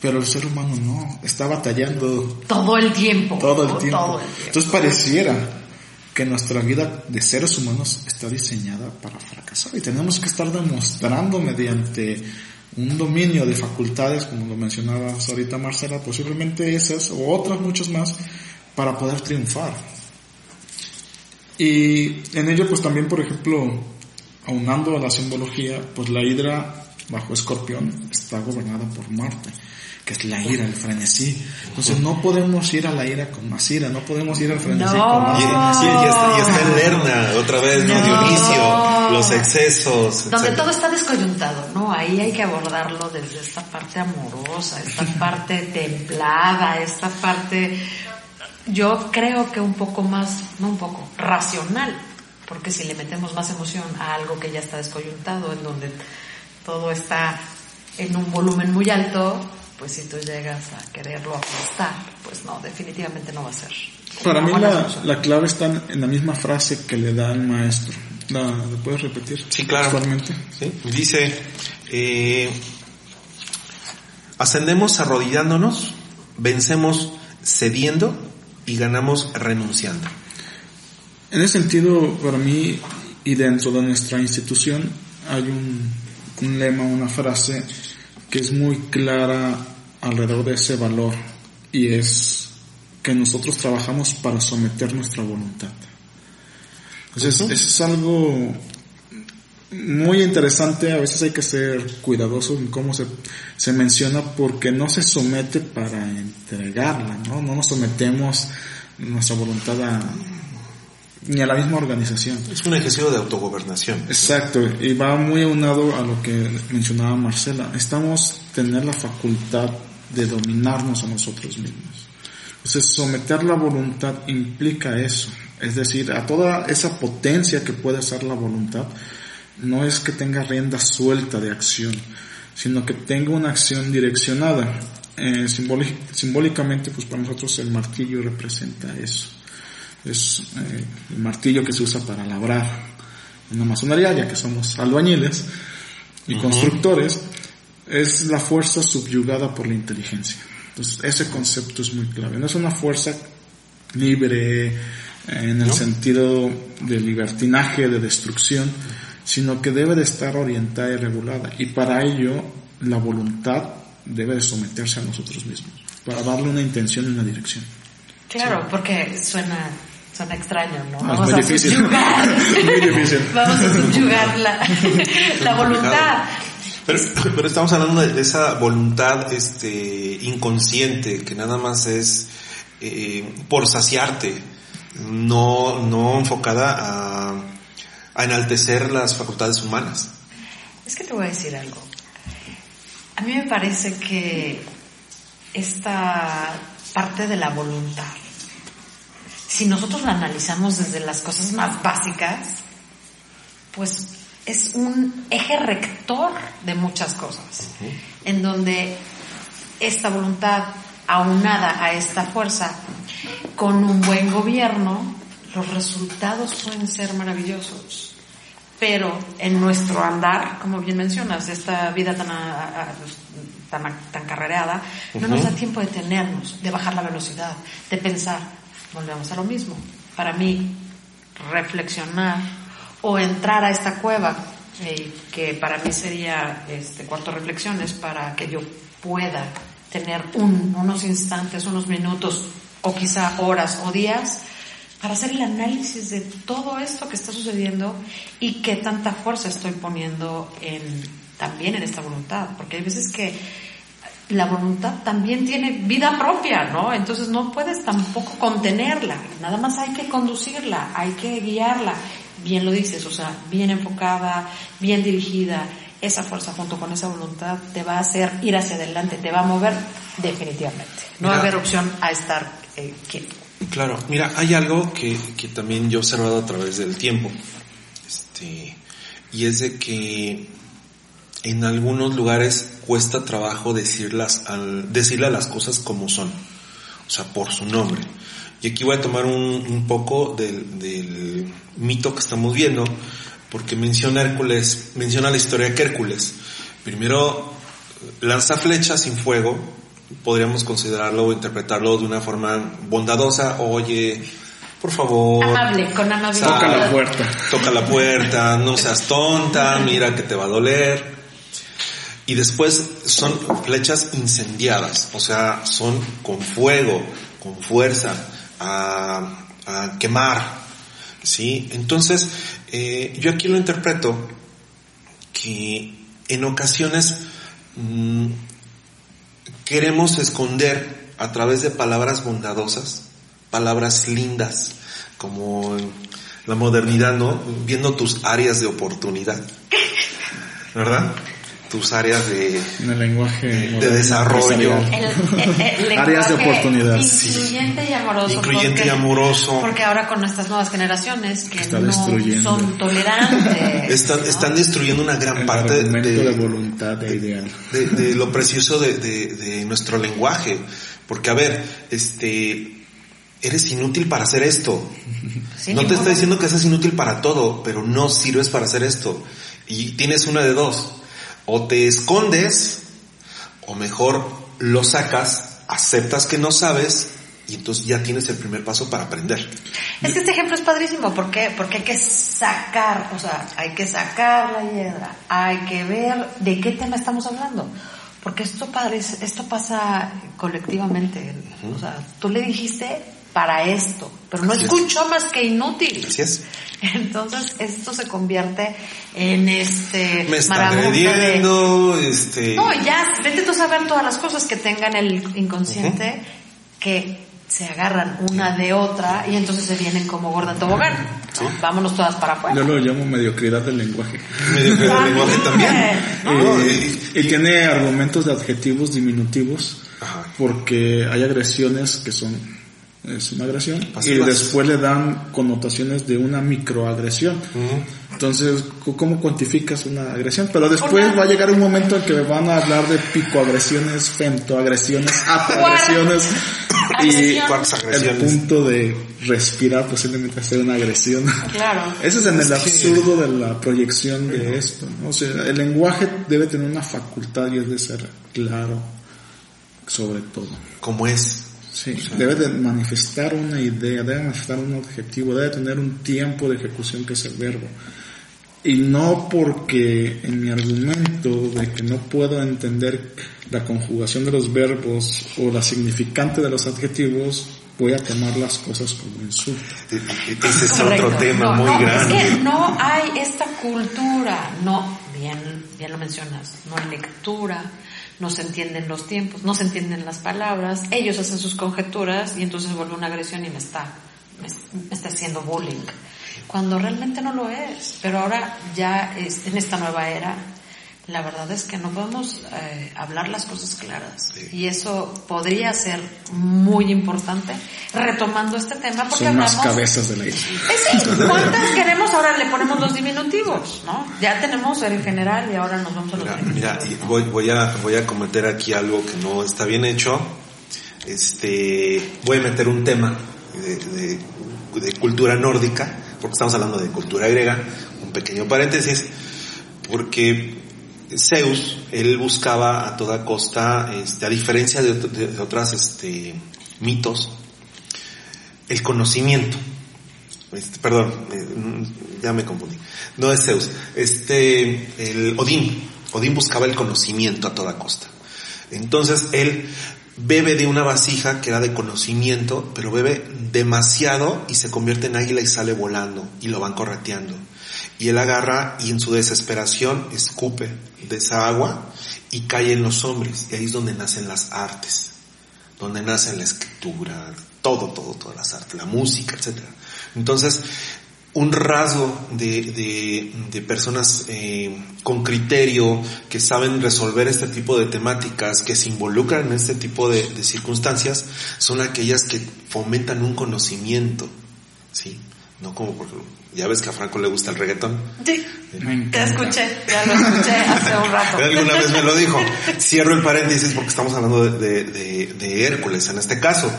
pero el ser humano no, está batallando todo el tiempo. Todo el tiempo. Todo el tiempo. Entonces pareciera que nuestra vida de seres humanos está diseñada para fracasar y tenemos que estar demostrando mediante un dominio de facultades, como lo mencionabas ahorita Marcela, posiblemente esas o otras muchas más, para poder triunfar. Y en ello pues también, por ejemplo, aunando a la simbología, pues la hidra bajo escorpión está gobernada por Marte que es la ira, el frenesí. Entonces no podemos ir a la ira con más ira, no podemos ir al frenesí con más frenesí. Y, está, y está en Lerna, otra vez, ¿no? Dionisio, los excesos. Donde todo está descoyuntado, ¿no? Ahí hay que abordarlo desde esta parte amorosa, esta parte templada, esta parte, yo creo que un poco más, no un poco, racional. Porque si le metemos más emoción a algo que ya está descoyuntado, en donde todo está en un volumen muy alto, pues si tú llegas a quererlo aplastar, pues no, definitivamente no va a ser. Para mí la, la, clave está en la misma frase que le da el maestro. ¿La, puedes repetir? Sí, claro. ¿Sí? Dice, eh, ascendemos arrodillándonos, vencemos cediendo y ganamos renunciando. En ese sentido, para mí y dentro de nuestra institución hay un, un lema, una frase que es muy clara alrededor de ese valor y es que nosotros trabajamos para someter nuestra voluntad. Entonces, eso es algo muy interesante, a veces hay que ser cuidadoso en cómo se, se menciona porque no se somete para entregarla, ¿no? No nos sometemos nuestra voluntad a, ni a la misma organización. Es un ejercicio de autogobernación. Exacto, y va muy aunado a lo que mencionaba Marcela. Estamos tener la facultad de dominarnos a nosotros mismos. Entonces, someter la voluntad implica eso. Es decir, a toda esa potencia que puede ser la voluntad, no es que tenga rienda suelta de acción, sino que tenga una acción direccionada. Eh, simbólicamente, pues para nosotros el martillo representa eso. Es eh, el martillo que se usa para labrar en la masonería, ya que somos albañiles y constructores, es la fuerza subyugada por la inteligencia. Entonces, ese concepto es muy clave. No es una fuerza libre eh, en el sentido de libertinaje, de destrucción, sino que debe de estar orientada y regulada. Y para ello, la voluntad debe de someterse a nosotros mismos, para darle una intención y una dirección. Claro, porque suena, suena extraño, ¿no? Ah, Vamos a difícil. subyugar. muy difícil. Vamos a subyugar la, la voluntad. Pero, pero, estamos hablando de esa voluntad este, inconsciente que nada más es eh, por saciarte, no, no enfocada a, a enaltecer las facultades humanas. Es que te voy a decir algo. A mí me parece que esta parte de la voluntad, si nosotros la analizamos desde las cosas más básicas, pues es un eje rector de muchas cosas, en donde esta voluntad aunada a esta fuerza, con un buen gobierno, los resultados pueden ser maravillosos. Pero en nuestro andar, como bien mencionas, esta vida tan, a- a- tan, tan carrereada, no nos da tiempo de tenernos, de bajar la velocidad, de pensar. Volvemos a lo mismo. Para mí, reflexionar o entrar a esta cueva, eh, que para mí sería este cuarto reflexiones, para que yo pueda tener un- unos instantes, unos minutos, o quizá horas o días, para hacer el análisis de todo esto que está sucediendo y qué tanta fuerza estoy poniendo en, también en esta voluntad, porque hay veces que la voluntad también tiene vida propia, ¿no? Entonces no puedes tampoco contenerla, nada más hay que conducirla, hay que guiarla, bien lo dices, o sea, bien enfocada, bien dirigida, esa fuerza junto con esa voluntad te va a hacer ir hacia adelante, te va a mover definitivamente. No va a haber opción a estar eh, quieto. Claro, mira, hay algo que, que también yo he observado a través del tiempo, este, y es de que en algunos lugares cuesta trabajo decirlas al, decirle a las cosas como son, o sea, por su nombre. Y aquí voy a tomar un, un poco del, del mito que estamos viendo, porque menciona Hércules, menciona la historia de Hércules. Primero lanza flechas sin fuego, podríamos considerarlo o interpretarlo de una forma bondadosa, oye, por favor, Amable, con amabilidad. Toca la puerta. toca la puerta, no seas tonta, mira que te va a doler. Y después son flechas incendiadas, o sea, son con fuego, con fuerza, a, a quemar, ¿sí? Entonces, eh, yo aquí lo interpreto que en ocasiones mm, queremos esconder a través de palabras bondadosas, palabras lindas, como la modernidad, ¿no? Viendo tus áreas de oportunidad, ¿verdad? Tus áreas de, En el lenguaje De desarrollo. empresarial. El, el- el Áreas de oportunidad. Incluyente y amoroso. Incluyente porque- y amoroso. Porque ahora con estas nuevas generaciones que Está no destruyendo. son tolerantes. están, ¿no? están destruyendo una gran El parte de, de, voluntad e ideal. de, de lo precioso de, de, de nuestro lenguaje. Porque, a ver, este, eres inútil para hacer esto. Sí, no te está diciendo que seas inútil para todo, pero no sirves para hacer esto. Y tienes una de dos. O te escondes, o mejor lo sacas, aceptas que no sabes, y entonces ya tienes el primer paso para aprender. Es que este ejemplo es padrísimo. ¿Por qué? Porque hay que sacar, o sea, hay que sacar la hiedra. Hay que ver de qué tema estamos hablando. Porque esto, parece, esto pasa colectivamente. O sea, tú le dijiste para esto, pero no Así es. escuchó más que inútil. Así es. Entonces esto se convierte en este Me está de- este... No, ya, vete tú a saber todas las cosas que tengan el inconsciente que se agarran una de otra y entonces se vienen como gorda en tobogán. ¿no? Vámonos todas para afuera. Yo lo llamo mediocridad del lenguaje. medio que el lenguaje también. ¿no? Eh, y tiene argumentos de adjetivos diminutivos Ajá. porque hay agresiones que son es una agresión Pasivas. y después le dan connotaciones de una microagresión. Ujú. Entonces, cu- ¿cómo cuantificas una agresión? Pero después Una- va a llegar un momento en que van a hablar de picoagresiones, femtoagresiones, apoagresiones y el punto de respirar posiblemente hacer una agresión. Claro. Ese es en el absurdo de la proyección de esto. ¿no? O sea, el lenguaje debe tener una facultad y es de ser claro sobre todo. Como es. Sí, debe de manifestar una idea, debe manifestar un objetivo, debe tener un tiempo de ejecución que es el verbo. Y no porque en mi argumento de que no puedo entender la conjugación de los verbos o la significante de los adjetivos, voy a tomar las cosas como insulto. E- e- Ese es Correcto. otro tema No, muy no, grande. Es que no hay esta cultura, no, bien, bien lo mencionas, no hay lectura, no se entienden los tiempos, no se entienden las palabras, ellos hacen sus conjeturas y entonces vuelve una agresión y me está, me, está haciendo bullying. Cuando realmente no lo es, pero ahora ya es- en esta nueva era, la verdad es que no podemos eh, hablar las cosas claras Sí. y eso podría ser muy importante retomando este tema porque Son más hablamos cabezas de la isla. eh, sí, ¿cuántas queremos? Ahora le ponemos los diminutivos, ¿no? Ya tenemos el general y ahora nos vamos a los Mira, mira, y voy, voy a voy a cometer aquí algo que no está bien hecho. Este, voy a meter un tema de, de- de cultura nórdica, porque estamos hablando de cultura griega, un pequeño paréntesis, porque Zeus, él buscaba a toda costa, este, a diferencia de, de- de otras este, mitos, el conocimiento. Este, perdón, eh, mm, ya me confundí. No es Zeus, este, el Odín. Odín buscaba el conocimiento a toda costa. Entonces él bebe de una vasija que era de conocimiento, pero bebe demasiado y se convierte en águila y sale volando y lo van correteando. Y él agarra y en su desesperación escupe de esa agua y cae en los hombres. Y ahí es donde nacen las artes, donde nace la escritura, todo, todo, todas las artes, la música, etc. Entonces, un rasgo de, de, de personas eh, con criterio que saben resolver este tipo de temáticas, que se involucran en este tipo de, circunstancias, son aquellas que fomentan un conocimiento, ¿sí? No como porque ya ves que a Franco le gusta el reggaetón. Sí, Me te escuché, ya lo escuché hace un rato. Alguna vez me lo dijo. Cierro el paréntesis porque estamos hablando de, de- de- de Hércules en este caso.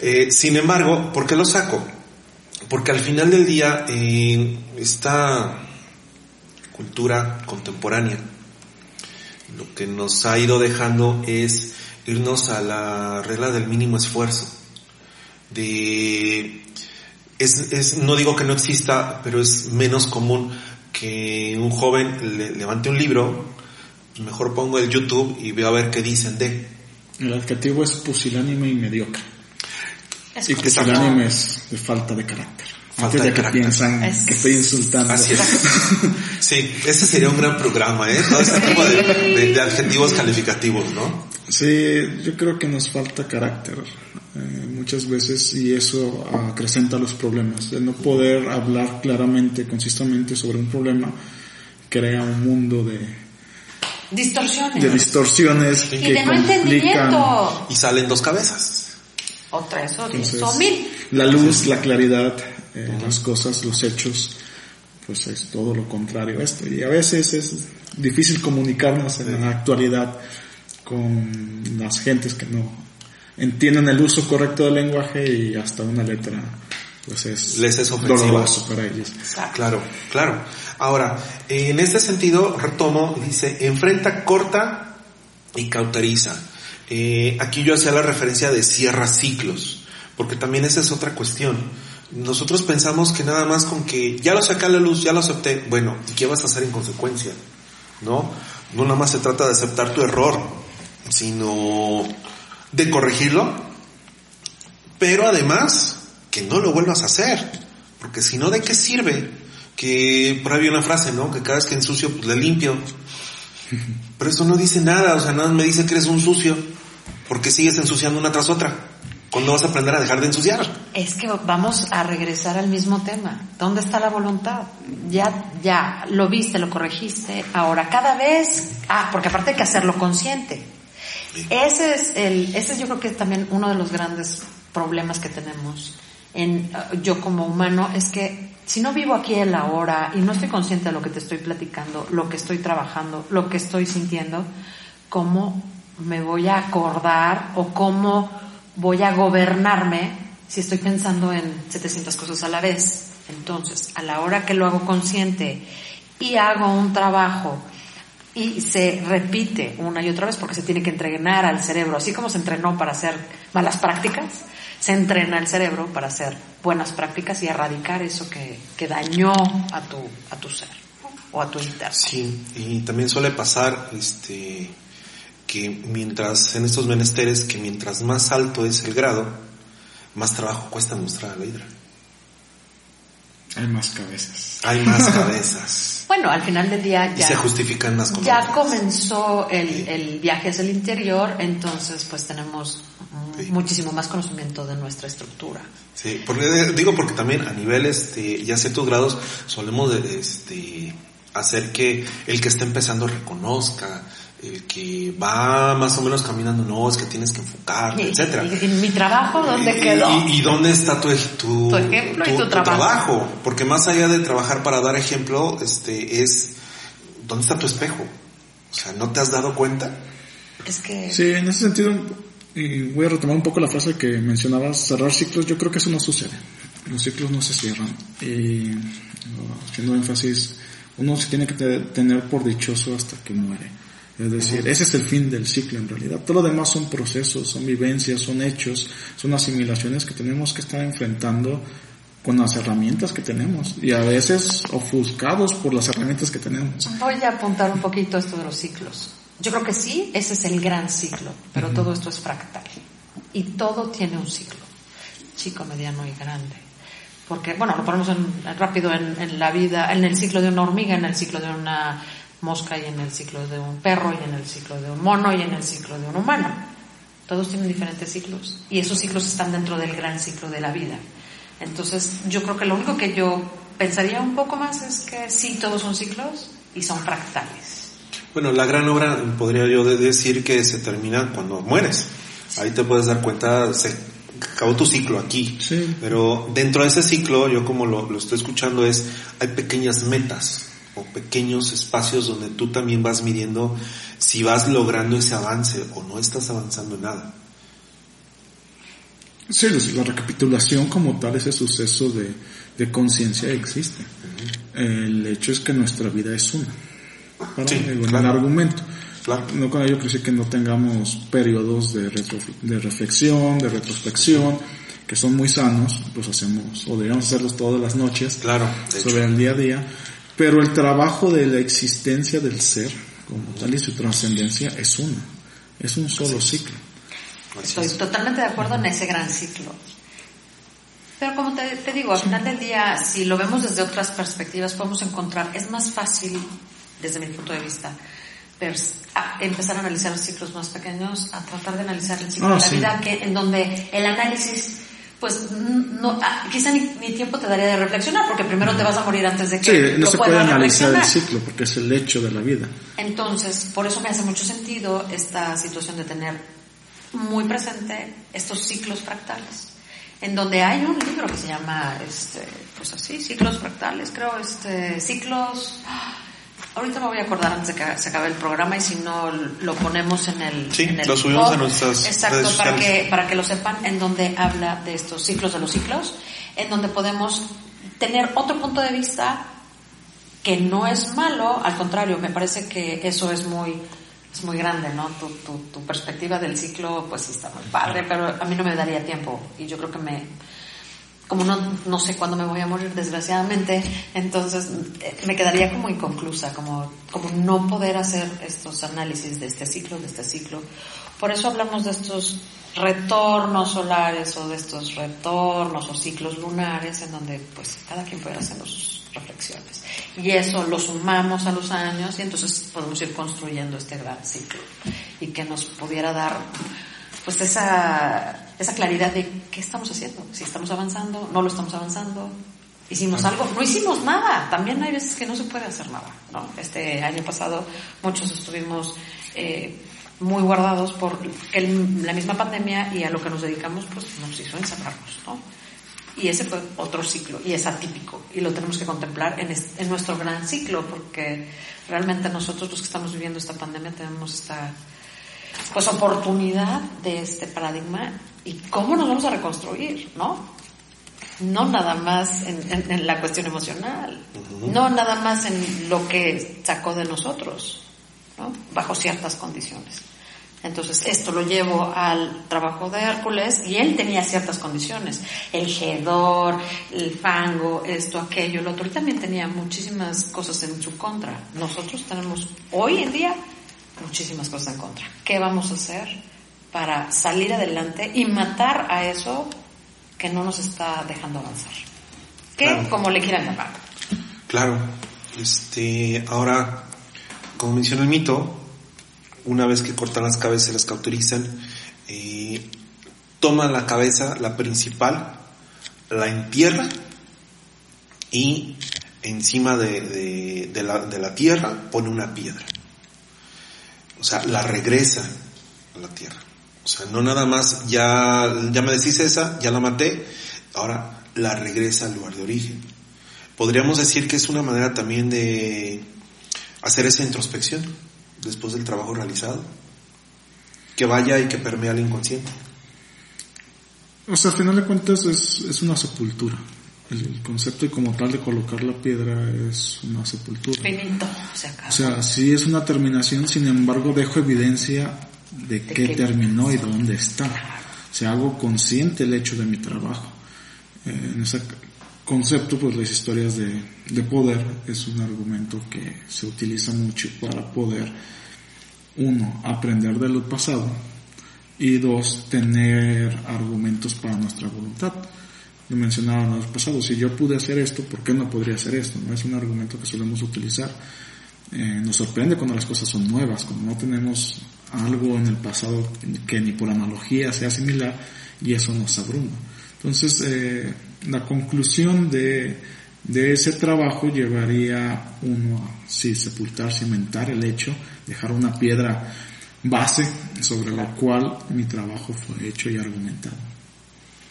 Eh, sin embargo, ¿por qué lo saco? Porque al final del día, eh, esta cultura contemporánea, lo que nos ha ido dejando es irnos a la regla del mínimo esfuerzo. De, es, es, no digo que no exista, pero es menos común que un joven le- levante un libro, mejor pongo el YouTube y veo a ver qué dicen de. El adjetivo es pusilánime y mediocre. Es Y pusilánime es de falta de carácter. Falta de que carácter. piensan Es- que estoy insultando. Así es. Sí, ese sería un gran programa, ¿eh? Todo ese tipo de, de- de adjetivos calificativos, ¿no? Sí, yo creo que nos falta carácter eh, muchas veces y eso acrecenta los problemas. El no poder hablar claramente, consistentemente sobre un problema crea un mundo de, Distorsiones. de distorsiones y que de no complican entendimiento. Y salen dos cabezas. O tres, o diez, Entonces, o mil. la luz, la claridad, eh, las cosas, los hechos, pues es todo lo contrario a esto. Y a veces es difícil comunicarnos en la actualidad con las gentes que no entienden el uso correcto del lenguaje y hasta una letra pues es, Les es ofensiva. doloroso para ellos. Claro, claro. Ahora, en este sentido, retomo, dice, enfrenta, corta y cauteriza. Eh, aquí yo hacía la referencia de cierra ciclos, porque también esa es otra cuestión. Nosotros pensamos que nada más con que ya lo saqué a la luz, ya lo acepté, bueno, ¿y qué vas a hacer en consecuencia? ¿No? No nada más se trata de aceptar tu error, sino de corregirlo, pero además que no lo vuelvas a hacer, Porque si no, ¿de qué sirve? Que por ahí había una frase, ¿no? Que cada vez que ensucio, pues le limpio. Pero eso no dice nada, o sea, nada me dice que eres un sucio. Porque sigues ensuciando una tras otra. ¿Cuándo vas a aprender a dejar de ensuciar? Es que vamos a regresar al mismo tema. ¿Dónde está la voluntad? Ya, ya, lo viste, lo corregiste. Ahora, cada vez, ah, porque aparte hay que hacerlo consciente. Ese es el, ese es yo creo que también uno de los grandes problemas que tenemos en yo como humano es que si no vivo aquí en la hora y no estoy consciente de lo que te estoy platicando, lo que estoy trabajando, lo que estoy sintiendo, ¿cómo me voy a acordar o cómo voy a gobernarme si estoy pensando en 700 cosas a la vez? Entonces, a la hora que lo hago consciente y hago un trabajo y se repite una y otra vez porque se tiene que entrenar al cerebro, así como se entrenó para hacer malas prácticas, se entrena el cerebro para hacer buenas prácticas y erradicar eso que, que dañó a tu, a tu ser o a tu interno. Sí, y también suele pasar este que mientras en estos menesteres que mientras más alto es el grado, más trabajo cuesta mostrar a la hidra. Hay más cabezas. Hay más cabezas. Bueno, al final del día ya... Y se justifican más Ya comenzó el, el, viaje hacia el interior, entonces pues tenemos muchísimo más conocimiento de nuestra estructura. Sí, porque, digo porque también a nivel, este, ya ciertos grados solemos de, este, hacer que el que está empezando reconozca, el que va más o menos caminando, no, es que tienes que enfocar, etcétera. ¿Y, mi trabajo dónde quedó? ¿Y, dónde está tu, tu, tu ejemplo y tu, trabajo? trabajo? Porque más allá de trabajar para dar ejemplo, este, es, ¿dónde está tu espejo? O sea, ¿no te has dado cuenta? Es que... Sí, en ese sentido, y voy a retomar un poco la frase que mencionabas, cerrar ciclos, yo creo que eso no sucede. Los ciclos no se cierran. Y haciendo énfasis, uno se tiene que tener por dichoso hasta que muere. Es decir, ese es el fin del ciclo en realidad. Todo lo demás son procesos, son vivencias, son hechos, son asimilaciones que tenemos que estar enfrentando con las herramientas que tenemos y a veces ofuscados por las herramientas que tenemos. Voy a apuntar un poquito esto de los ciclos. Yo creo que sí, ese es el gran ciclo, pero todo esto es fractal y todo tiene un ciclo, chico, mediano y grande. Porque, bueno, lo ponemos rápido en, en la vida, en el ciclo de una hormiga, en el ciclo de una mosca y en el ciclo de un perro y en el ciclo de un mono y en el ciclo de un humano. Todos tienen diferentes ciclos y esos ciclos están dentro del gran ciclo de la vida. Entonces yo creo que lo único que yo pensaría un poco más es que sí, todos son ciclos y son fractales. Bueno, la gran obra podría yo decir que se termina cuando mueres. Ahí te puedes dar cuenta, se acabó tu ciclo aquí. Pero dentro de ese ciclo, yo como lo, lo estoy escuchando es, hay pequeñas metas o pequeños espacios donde tú también vas midiendo si vas logrando ese avance o no estás avanzando en nada. Sí, la recapitulación como tal, ese suceso de, de conciencia existe. El hecho es que nuestra vida es una. Sí, el, argumento. No con ello quiere que no tengamos periodos de, de reflexión, de retrospección, que son muy sanos, los hacemos, o deberíamos hacerlos todas las noches, claro, sobre el día a día, pero el trabajo de la existencia del ser, como tal, y su trascendencia es uno, es un solo ciclo. Estoy totalmente de acuerdo en ese gran ciclo. Pero como te, digo, al final del día, si lo vemos desde otras perspectivas, podemos encontrar, es más fácil, desde mi punto de vista, empezar a analizar los ciclos más pequeños, a tratar de analizar el ciclo ah, de la vida, que en donde el análisis pues no, ah, quizá ni, tiempo te daría de reflexionar, porque primero te vas a morir antes de que sí, no se puede analizar el ciclo, porque es el hecho de la vida. Entonces, por eso me hace mucho sentido esta situación de tener muy presente estos ciclos fractales, en donde hay un libro que se llama, este, pues así, ciclos fractales, creo, este, ciclos... Ahorita me voy a acordar antes de que se acabe el programa y si no lo ponemos en el. Sí, en el lo subimos a nuestras. Exacto, para que, para que lo sepan, en donde habla de estos ciclos de los ciclos, en donde podemos tener otro punto de vista que no es malo, al contrario, me parece que eso es muy, es muy grande, ¿no? Tu, tu, tu perspectiva del ciclo, pues está muy padre, pero a mí no me daría tiempo y yo creo que me, como no, no sé cuándo me voy a morir, desgraciadamente, entonces eh, me quedaría como inconclusa, como, como no poder hacer estos análisis de este ciclo, de este ciclo. Por eso hablamos de estos retornos solares o de estos retornos o ciclos lunares en donde pues cada quien puede hacer sus reflexiones. Y eso lo sumamos a los años y entonces podemos ir construyendo este gran ciclo y que nos pudiera dar pues esa, esa claridad de qué estamos haciendo, si estamos avanzando, no lo estamos avanzando, hicimos algo, no hicimos nada, también hay veces que no se puede hacer nada, ¿no? Este año pasado muchos estuvimos eh, muy guardados por la misma pandemia y a lo que nos dedicamos pues nos hizo encerrarnos, ¿no? Y ese fue otro ciclo y es atípico y lo tenemos que contemplar en, en nuestro gran ciclo porque realmente nosotros los que estamos viviendo esta pandemia tenemos esta pues oportunidad de este paradigma y cómo nos vamos a reconstruir, ¿no? No nada más en, la cuestión emocional, no nada más en lo que sacó de nosotros, ¿no? Bajo ciertas condiciones. Entonces, esto lo llevo al trabajo de Hércules y él tenía ciertas condiciones. El hedor, el fango, esto, aquello, lo otro. Él también tenía muchísimas cosas en su contra. Nosotros tenemos hoy en día muchísimas cosas en contra. ¿Qué vamos a hacer para salir adelante y matar a eso que no nos está dejando avanzar? ¿Qué? Como le quieran llamar. Claro. Este, ahora, como menciona el mito, una vez que cortan las cabezas y las cauterizan, eh, toman la cabeza, la principal, la entierran y encima de, la, de la tierra pone una piedra. O sea, la regresa a la tierra. O sea, no nada más, ya, ya me decís esa, ya la maté, ahora la regresa al lugar de origen. Podríamos decir que es una manera también de hacer esa introspección después del trabajo realizado, que vaya y que permea al inconsciente. O sea, al final de cuentas es, es una sepultura. El, concepto y como tal de colocar la piedra es una sepultura. o sea, sí es una terminación, sin embargo dejo evidencia de, qué, terminó y dónde está. O sea, hago consciente el hecho de mi trabajo. Eh, en ese concepto, pues las historias de, de poder es un argumento que se utiliza mucho para poder, uno, aprender de lo pasado y dos, tener argumentos para nuestra voluntad lo mencionaba en los pasados, si yo pude hacer esto, ¿por qué no podría hacer esto? No es un argumento que solemos utilizar. Eh, nos sorprende cuando las cosas son nuevas, cuando no tenemos algo en el pasado que ni por analogía sea similar y eso nos abruma. Entonces, eh, la conclusión de, de ese trabajo llevaría uno a sí, sepultar, cimentar el hecho, dejar una piedra base sobre la cual mi trabajo fue hecho y argumentado.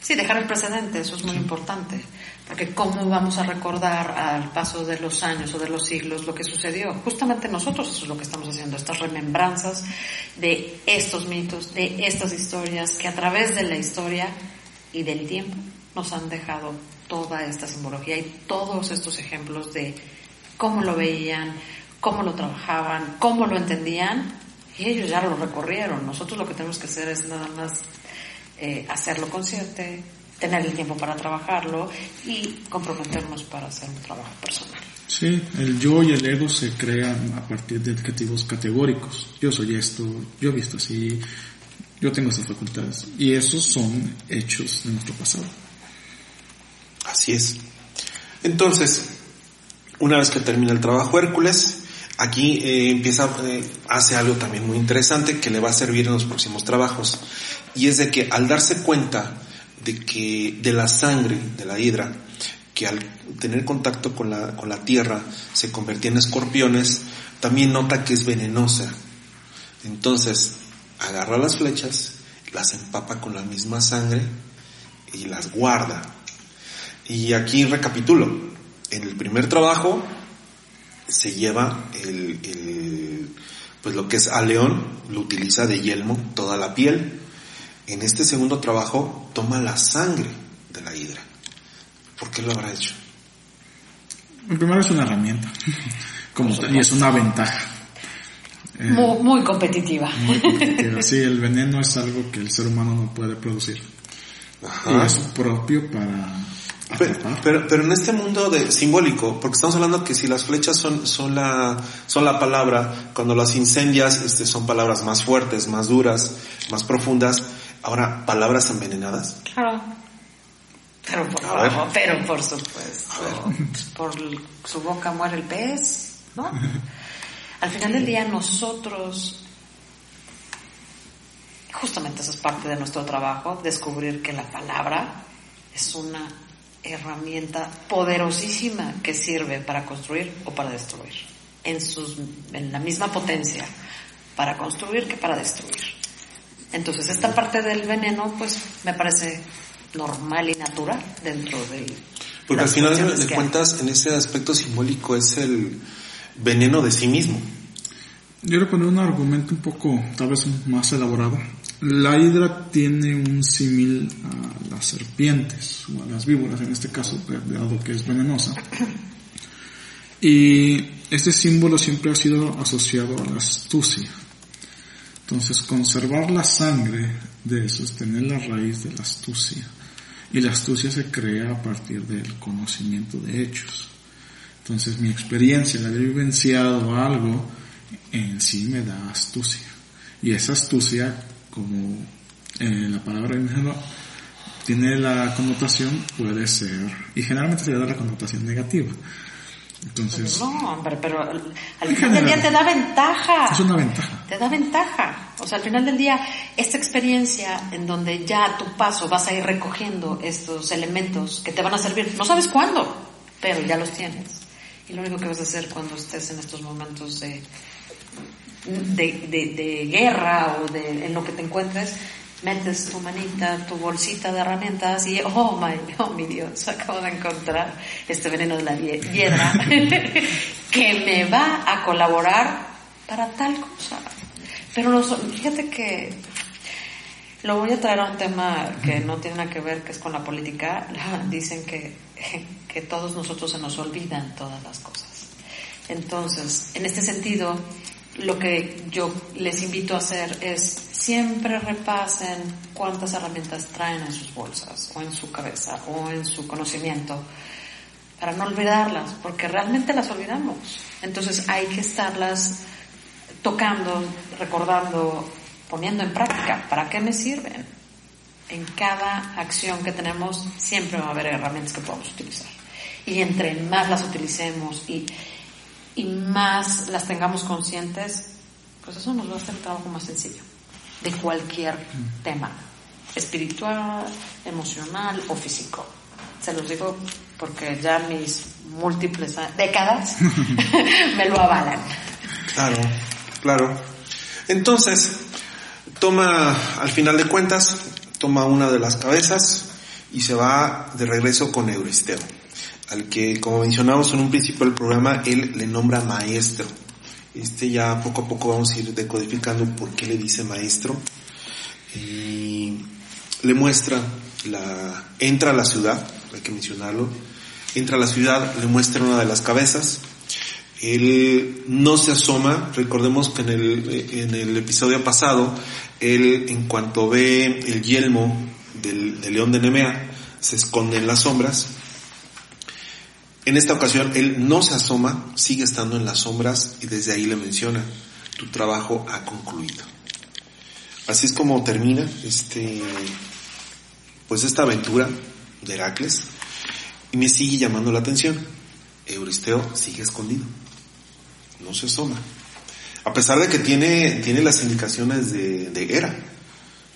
Sí, dejar el precedente, eso es muy importante, porque ¿cómo vamos a recordar al paso de los años o de los siglos lo que sucedió? Justamente nosotros eso es lo que estamos haciendo, estas remembranzas de estos mitos, de estas historias que a través de la historia y del tiempo nos han dejado toda esta simbología y todos estos ejemplos de cómo lo veían, cómo lo trabajaban, cómo lo entendían, y ellos ya lo recorrieron. Nosotros lo que tenemos que hacer es nada más eh, hacerlo consciente, tener el tiempo para trabajarlo y comprometernos para hacer un trabajo personal. Sí, el yo y el ego se crean a partir de adjetivos categóricos. Yo soy esto, yo he visto así, yo tengo estas facultades. Y esos son hechos de nuestro pasado. Así es. Entonces, una vez que termina el trabajo Hércules, aquí eh, empieza, eh, hace algo también muy interesante que le va a servir en los próximos trabajos y es de que al darse cuenta de que de la sangre de la hidra, que al tener contacto con la, con la tierra se convertía en escorpiones, también nota que es venenosa. Entonces, agarra las flechas, las empapa con la misma sangre y las guarda. Y aquí recapitulo. En el primer trabajo se lleva el, el pues lo que es a león, lo utiliza de yelmo toda la piel en este segundo trabajo toma la sangre de la hidra. ¿Por qué lo habrá hecho? Primero es una herramienta, como y es una ventaja. Eh, muy, competitiva. Muy competitiva. Sí, el veneno es algo que el ser humano no puede producir. Y es propio para Pero, pero, en este mundo de simbólico, porque estamos hablando que si las flechas son, son la, son la palabra, cuando las incendias, este, son palabras más fuertes, más duras, más profundas. Ahora, palabras envenenadas. Claro. Pero por, pero por supuesto. Por su boca muere el pez, ¿no? Al final del día nosotros, justamente eso es parte de nuestro trabajo, descubrir que la palabra es una herramienta poderosísima que sirve para construir o para destruir, en, sus, en la misma potencia, para construir que para destruir. Entonces esta parte del veneno pues me parece normal y natural dentro del... Porque al final de cuentas en ese aspecto simbólico es el veneno de sí mismo. Yo le poner un argumento un poco, tal vez más elaborado. La hidra tiene un símil a las serpientes, o a las víboras en este caso, dado que es venenosa. Y este símbolo siempre ha sido asociado a la astucia. Entonces, conservar la sangre de eso es tener la raíz de la astucia. Y la astucia se crea a partir del conocimiento de hechos. Entonces, mi experiencia, el haber vivenciado algo, en sí me da astucia. Y esa astucia como eh, la palabra tiene la connotación, puede ser, y generalmente se le da la connotación negativa. Entonces. No, hombre, pero al, final del día te da ventaja. Es una ventaja. Te da ventaja. O sea, al final del día, esta experiencia en donde ya a tu paso vas a ir recogiendo estos elementos que te van a servir, no sabes cuándo, pero ya los tienes. Y lo único que vas a hacer cuando estés en estos momentos de de, de, guerra o de, en lo que te encuentres, metes tu manita, tu bolsita de herramientas y, oh, my, oh mi Dios, acabo de encontrar este veneno de la hiedra que me va a colaborar para tal cosa. Pero fíjate que lo voy a traer a un tema que no tiene nada que ver, que es con la política. Dicen que, que todos nosotros se nos olvidan todas las cosas. Entonces, en este sentido, lo que yo les invito a hacer es siempre repasen cuántas herramientas traen en sus bolsas o en su cabeza o en su conocimiento para no olvidarlas, porque realmente las olvidamos. Entonces hay que estarlas tocando, recordando, poniendo en práctica. ¿Para qué me sirven? En cada acción que tenemos siempre va a haber herramientas que podamos utilizar. Y entre más las utilicemos y y más las tengamos conscientes, pues eso nos va a hacer el trabajo más sencillo de cualquier tema, espiritual, emocional o físico. Se los digo porque ya mis múltiples décadas me lo avalan. Claro, claro. Entonces, toma, al final de cuentas, toma una de las cabezas y se va de regreso con Euristeo al que, como mencionamos en un principio del programa, él le nombra maestro. Este ya poco a poco vamos a ir decodificando por qué le dice maestro. Y le muestra la, entra a la ciudad, hay que mencionarlo, entra a la ciudad, le muestra una de las cabezas, él no se asoma, recordemos que en el, en el episodio pasado, él en cuanto ve el yelmo del, del león de Nemea, se esconde en las sombras, en esta ocasión él no se asoma, sigue estando en las sombras y desde ahí le menciona, tu trabajo ha concluido. Así es como termina este, pues esta aventura de Heracles y me sigue llamando la atención. Euristeo sigue escondido, no se asoma. A pesar de que tiene, tiene las indicaciones de, de Hera,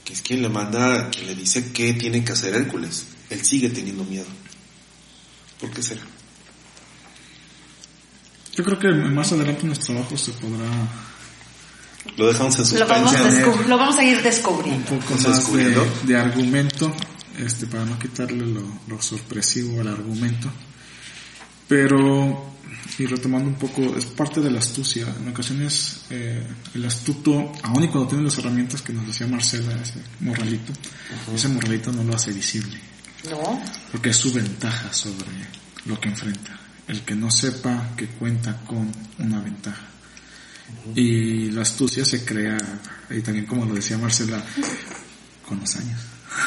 que es quien le manda, quien le dice qué tiene que hacer Hércules. Él sigue teniendo miedo. ¿Por qué será? Yo creo que más adelante en nuestro trabajo se podrá... Lo dejamos en suspense. Lo vamos, lo vamos a ir descubriendo. Un poco más de, de, argumento, este, para no quitarle lo, lo, sorpresivo al argumento. Pero, y retomando un poco, es parte de la astucia. En ocasiones, eh, el astuto, aun y cuando tiene las herramientas que nos decía Marcela, ese morralito, ese morralito no lo hace visible. No. Porque es su ventaja sobre lo que enfrenta el que no sepa que cuenta con una ventaja. Y la astucia se crea, y también como lo decía Marcela, con los años.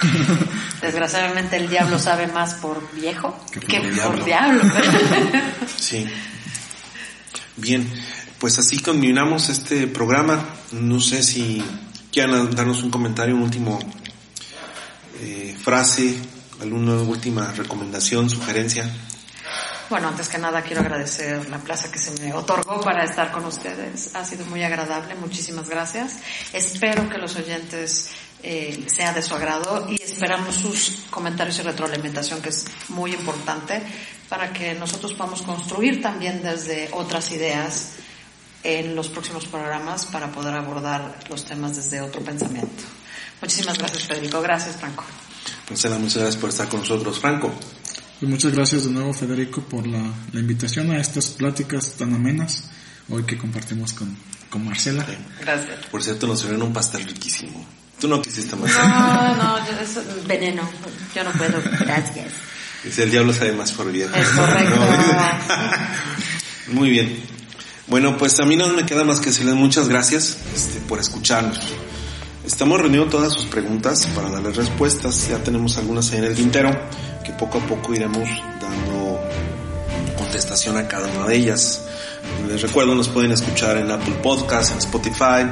Desgraciadamente el diablo sabe más por viejo que por, diablo. diablo. Sí. Bien, pues así culminamos este programa. No sé si quieran darnos un comentario, un último eh, frase, alguna última recomendación, sugerencia. Bueno, antes que nada quiero agradecer la plaza que se me otorgó para estar con ustedes. Ha sido muy agradable, muchísimas gracias. Espero que los oyentes eh, sea de su agrado y esperamos sus comentarios y retroalimentación, que es muy importante para que nosotros podamos construir también desde otras ideas en los próximos programas para poder abordar los temas desde otro pensamiento. Muchísimas gracias, Federico. Gracias, Franco. Marcela, muchas gracias por estar con nosotros. Franco. Pues muchas gracias de nuevo, Federico, por la, la invitación a estas pláticas tan amenas hoy que compartimos con, con Marcela. Gracias. Por cierto, nos sirvieron un pastel riquísimo. Tú no quisiste más. No, no, yo, eso, veneno. Yo no puedo. Gracias. Dice, el diablo sabe más por viejo. Es correcto. No. Muy bien. Bueno, pues a mí no me queda más que decirles muchas gracias este, por escucharnos. Estamos reuniendo todas sus preguntas para darles respuestas. Ya tenemos algunas ahí en el tintero que poco a poco iremos dando contestación a cada una de ellas. Les recuerdo, nos pueden escuchar en Apple Podcast, en Spotify,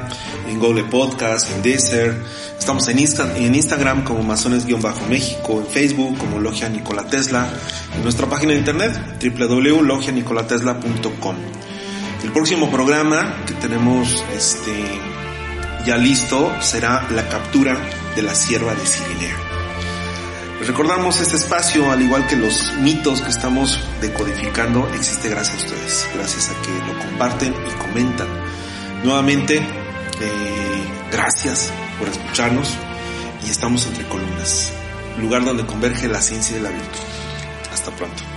en Google Podcast, en Deezer. Estamos en, Insta- en Instagram como Masones-México, en Facebook como Logia Nikola Tesla, en nuestra página de internet www.logianicolatesla.com. El próximo programa que tenemos este ya listo será la captura de la sierva de Cirinea. Recordamos este espacio, al igual que los mitos que estamos decodificando, existe gracias a ustedes, gracias a que lo comparten y comentan. Nuevamente, eh, gracias por escucharnos y estamos entre columnas, lugar donde converge la ciencia y la virtud. Hasta pronto.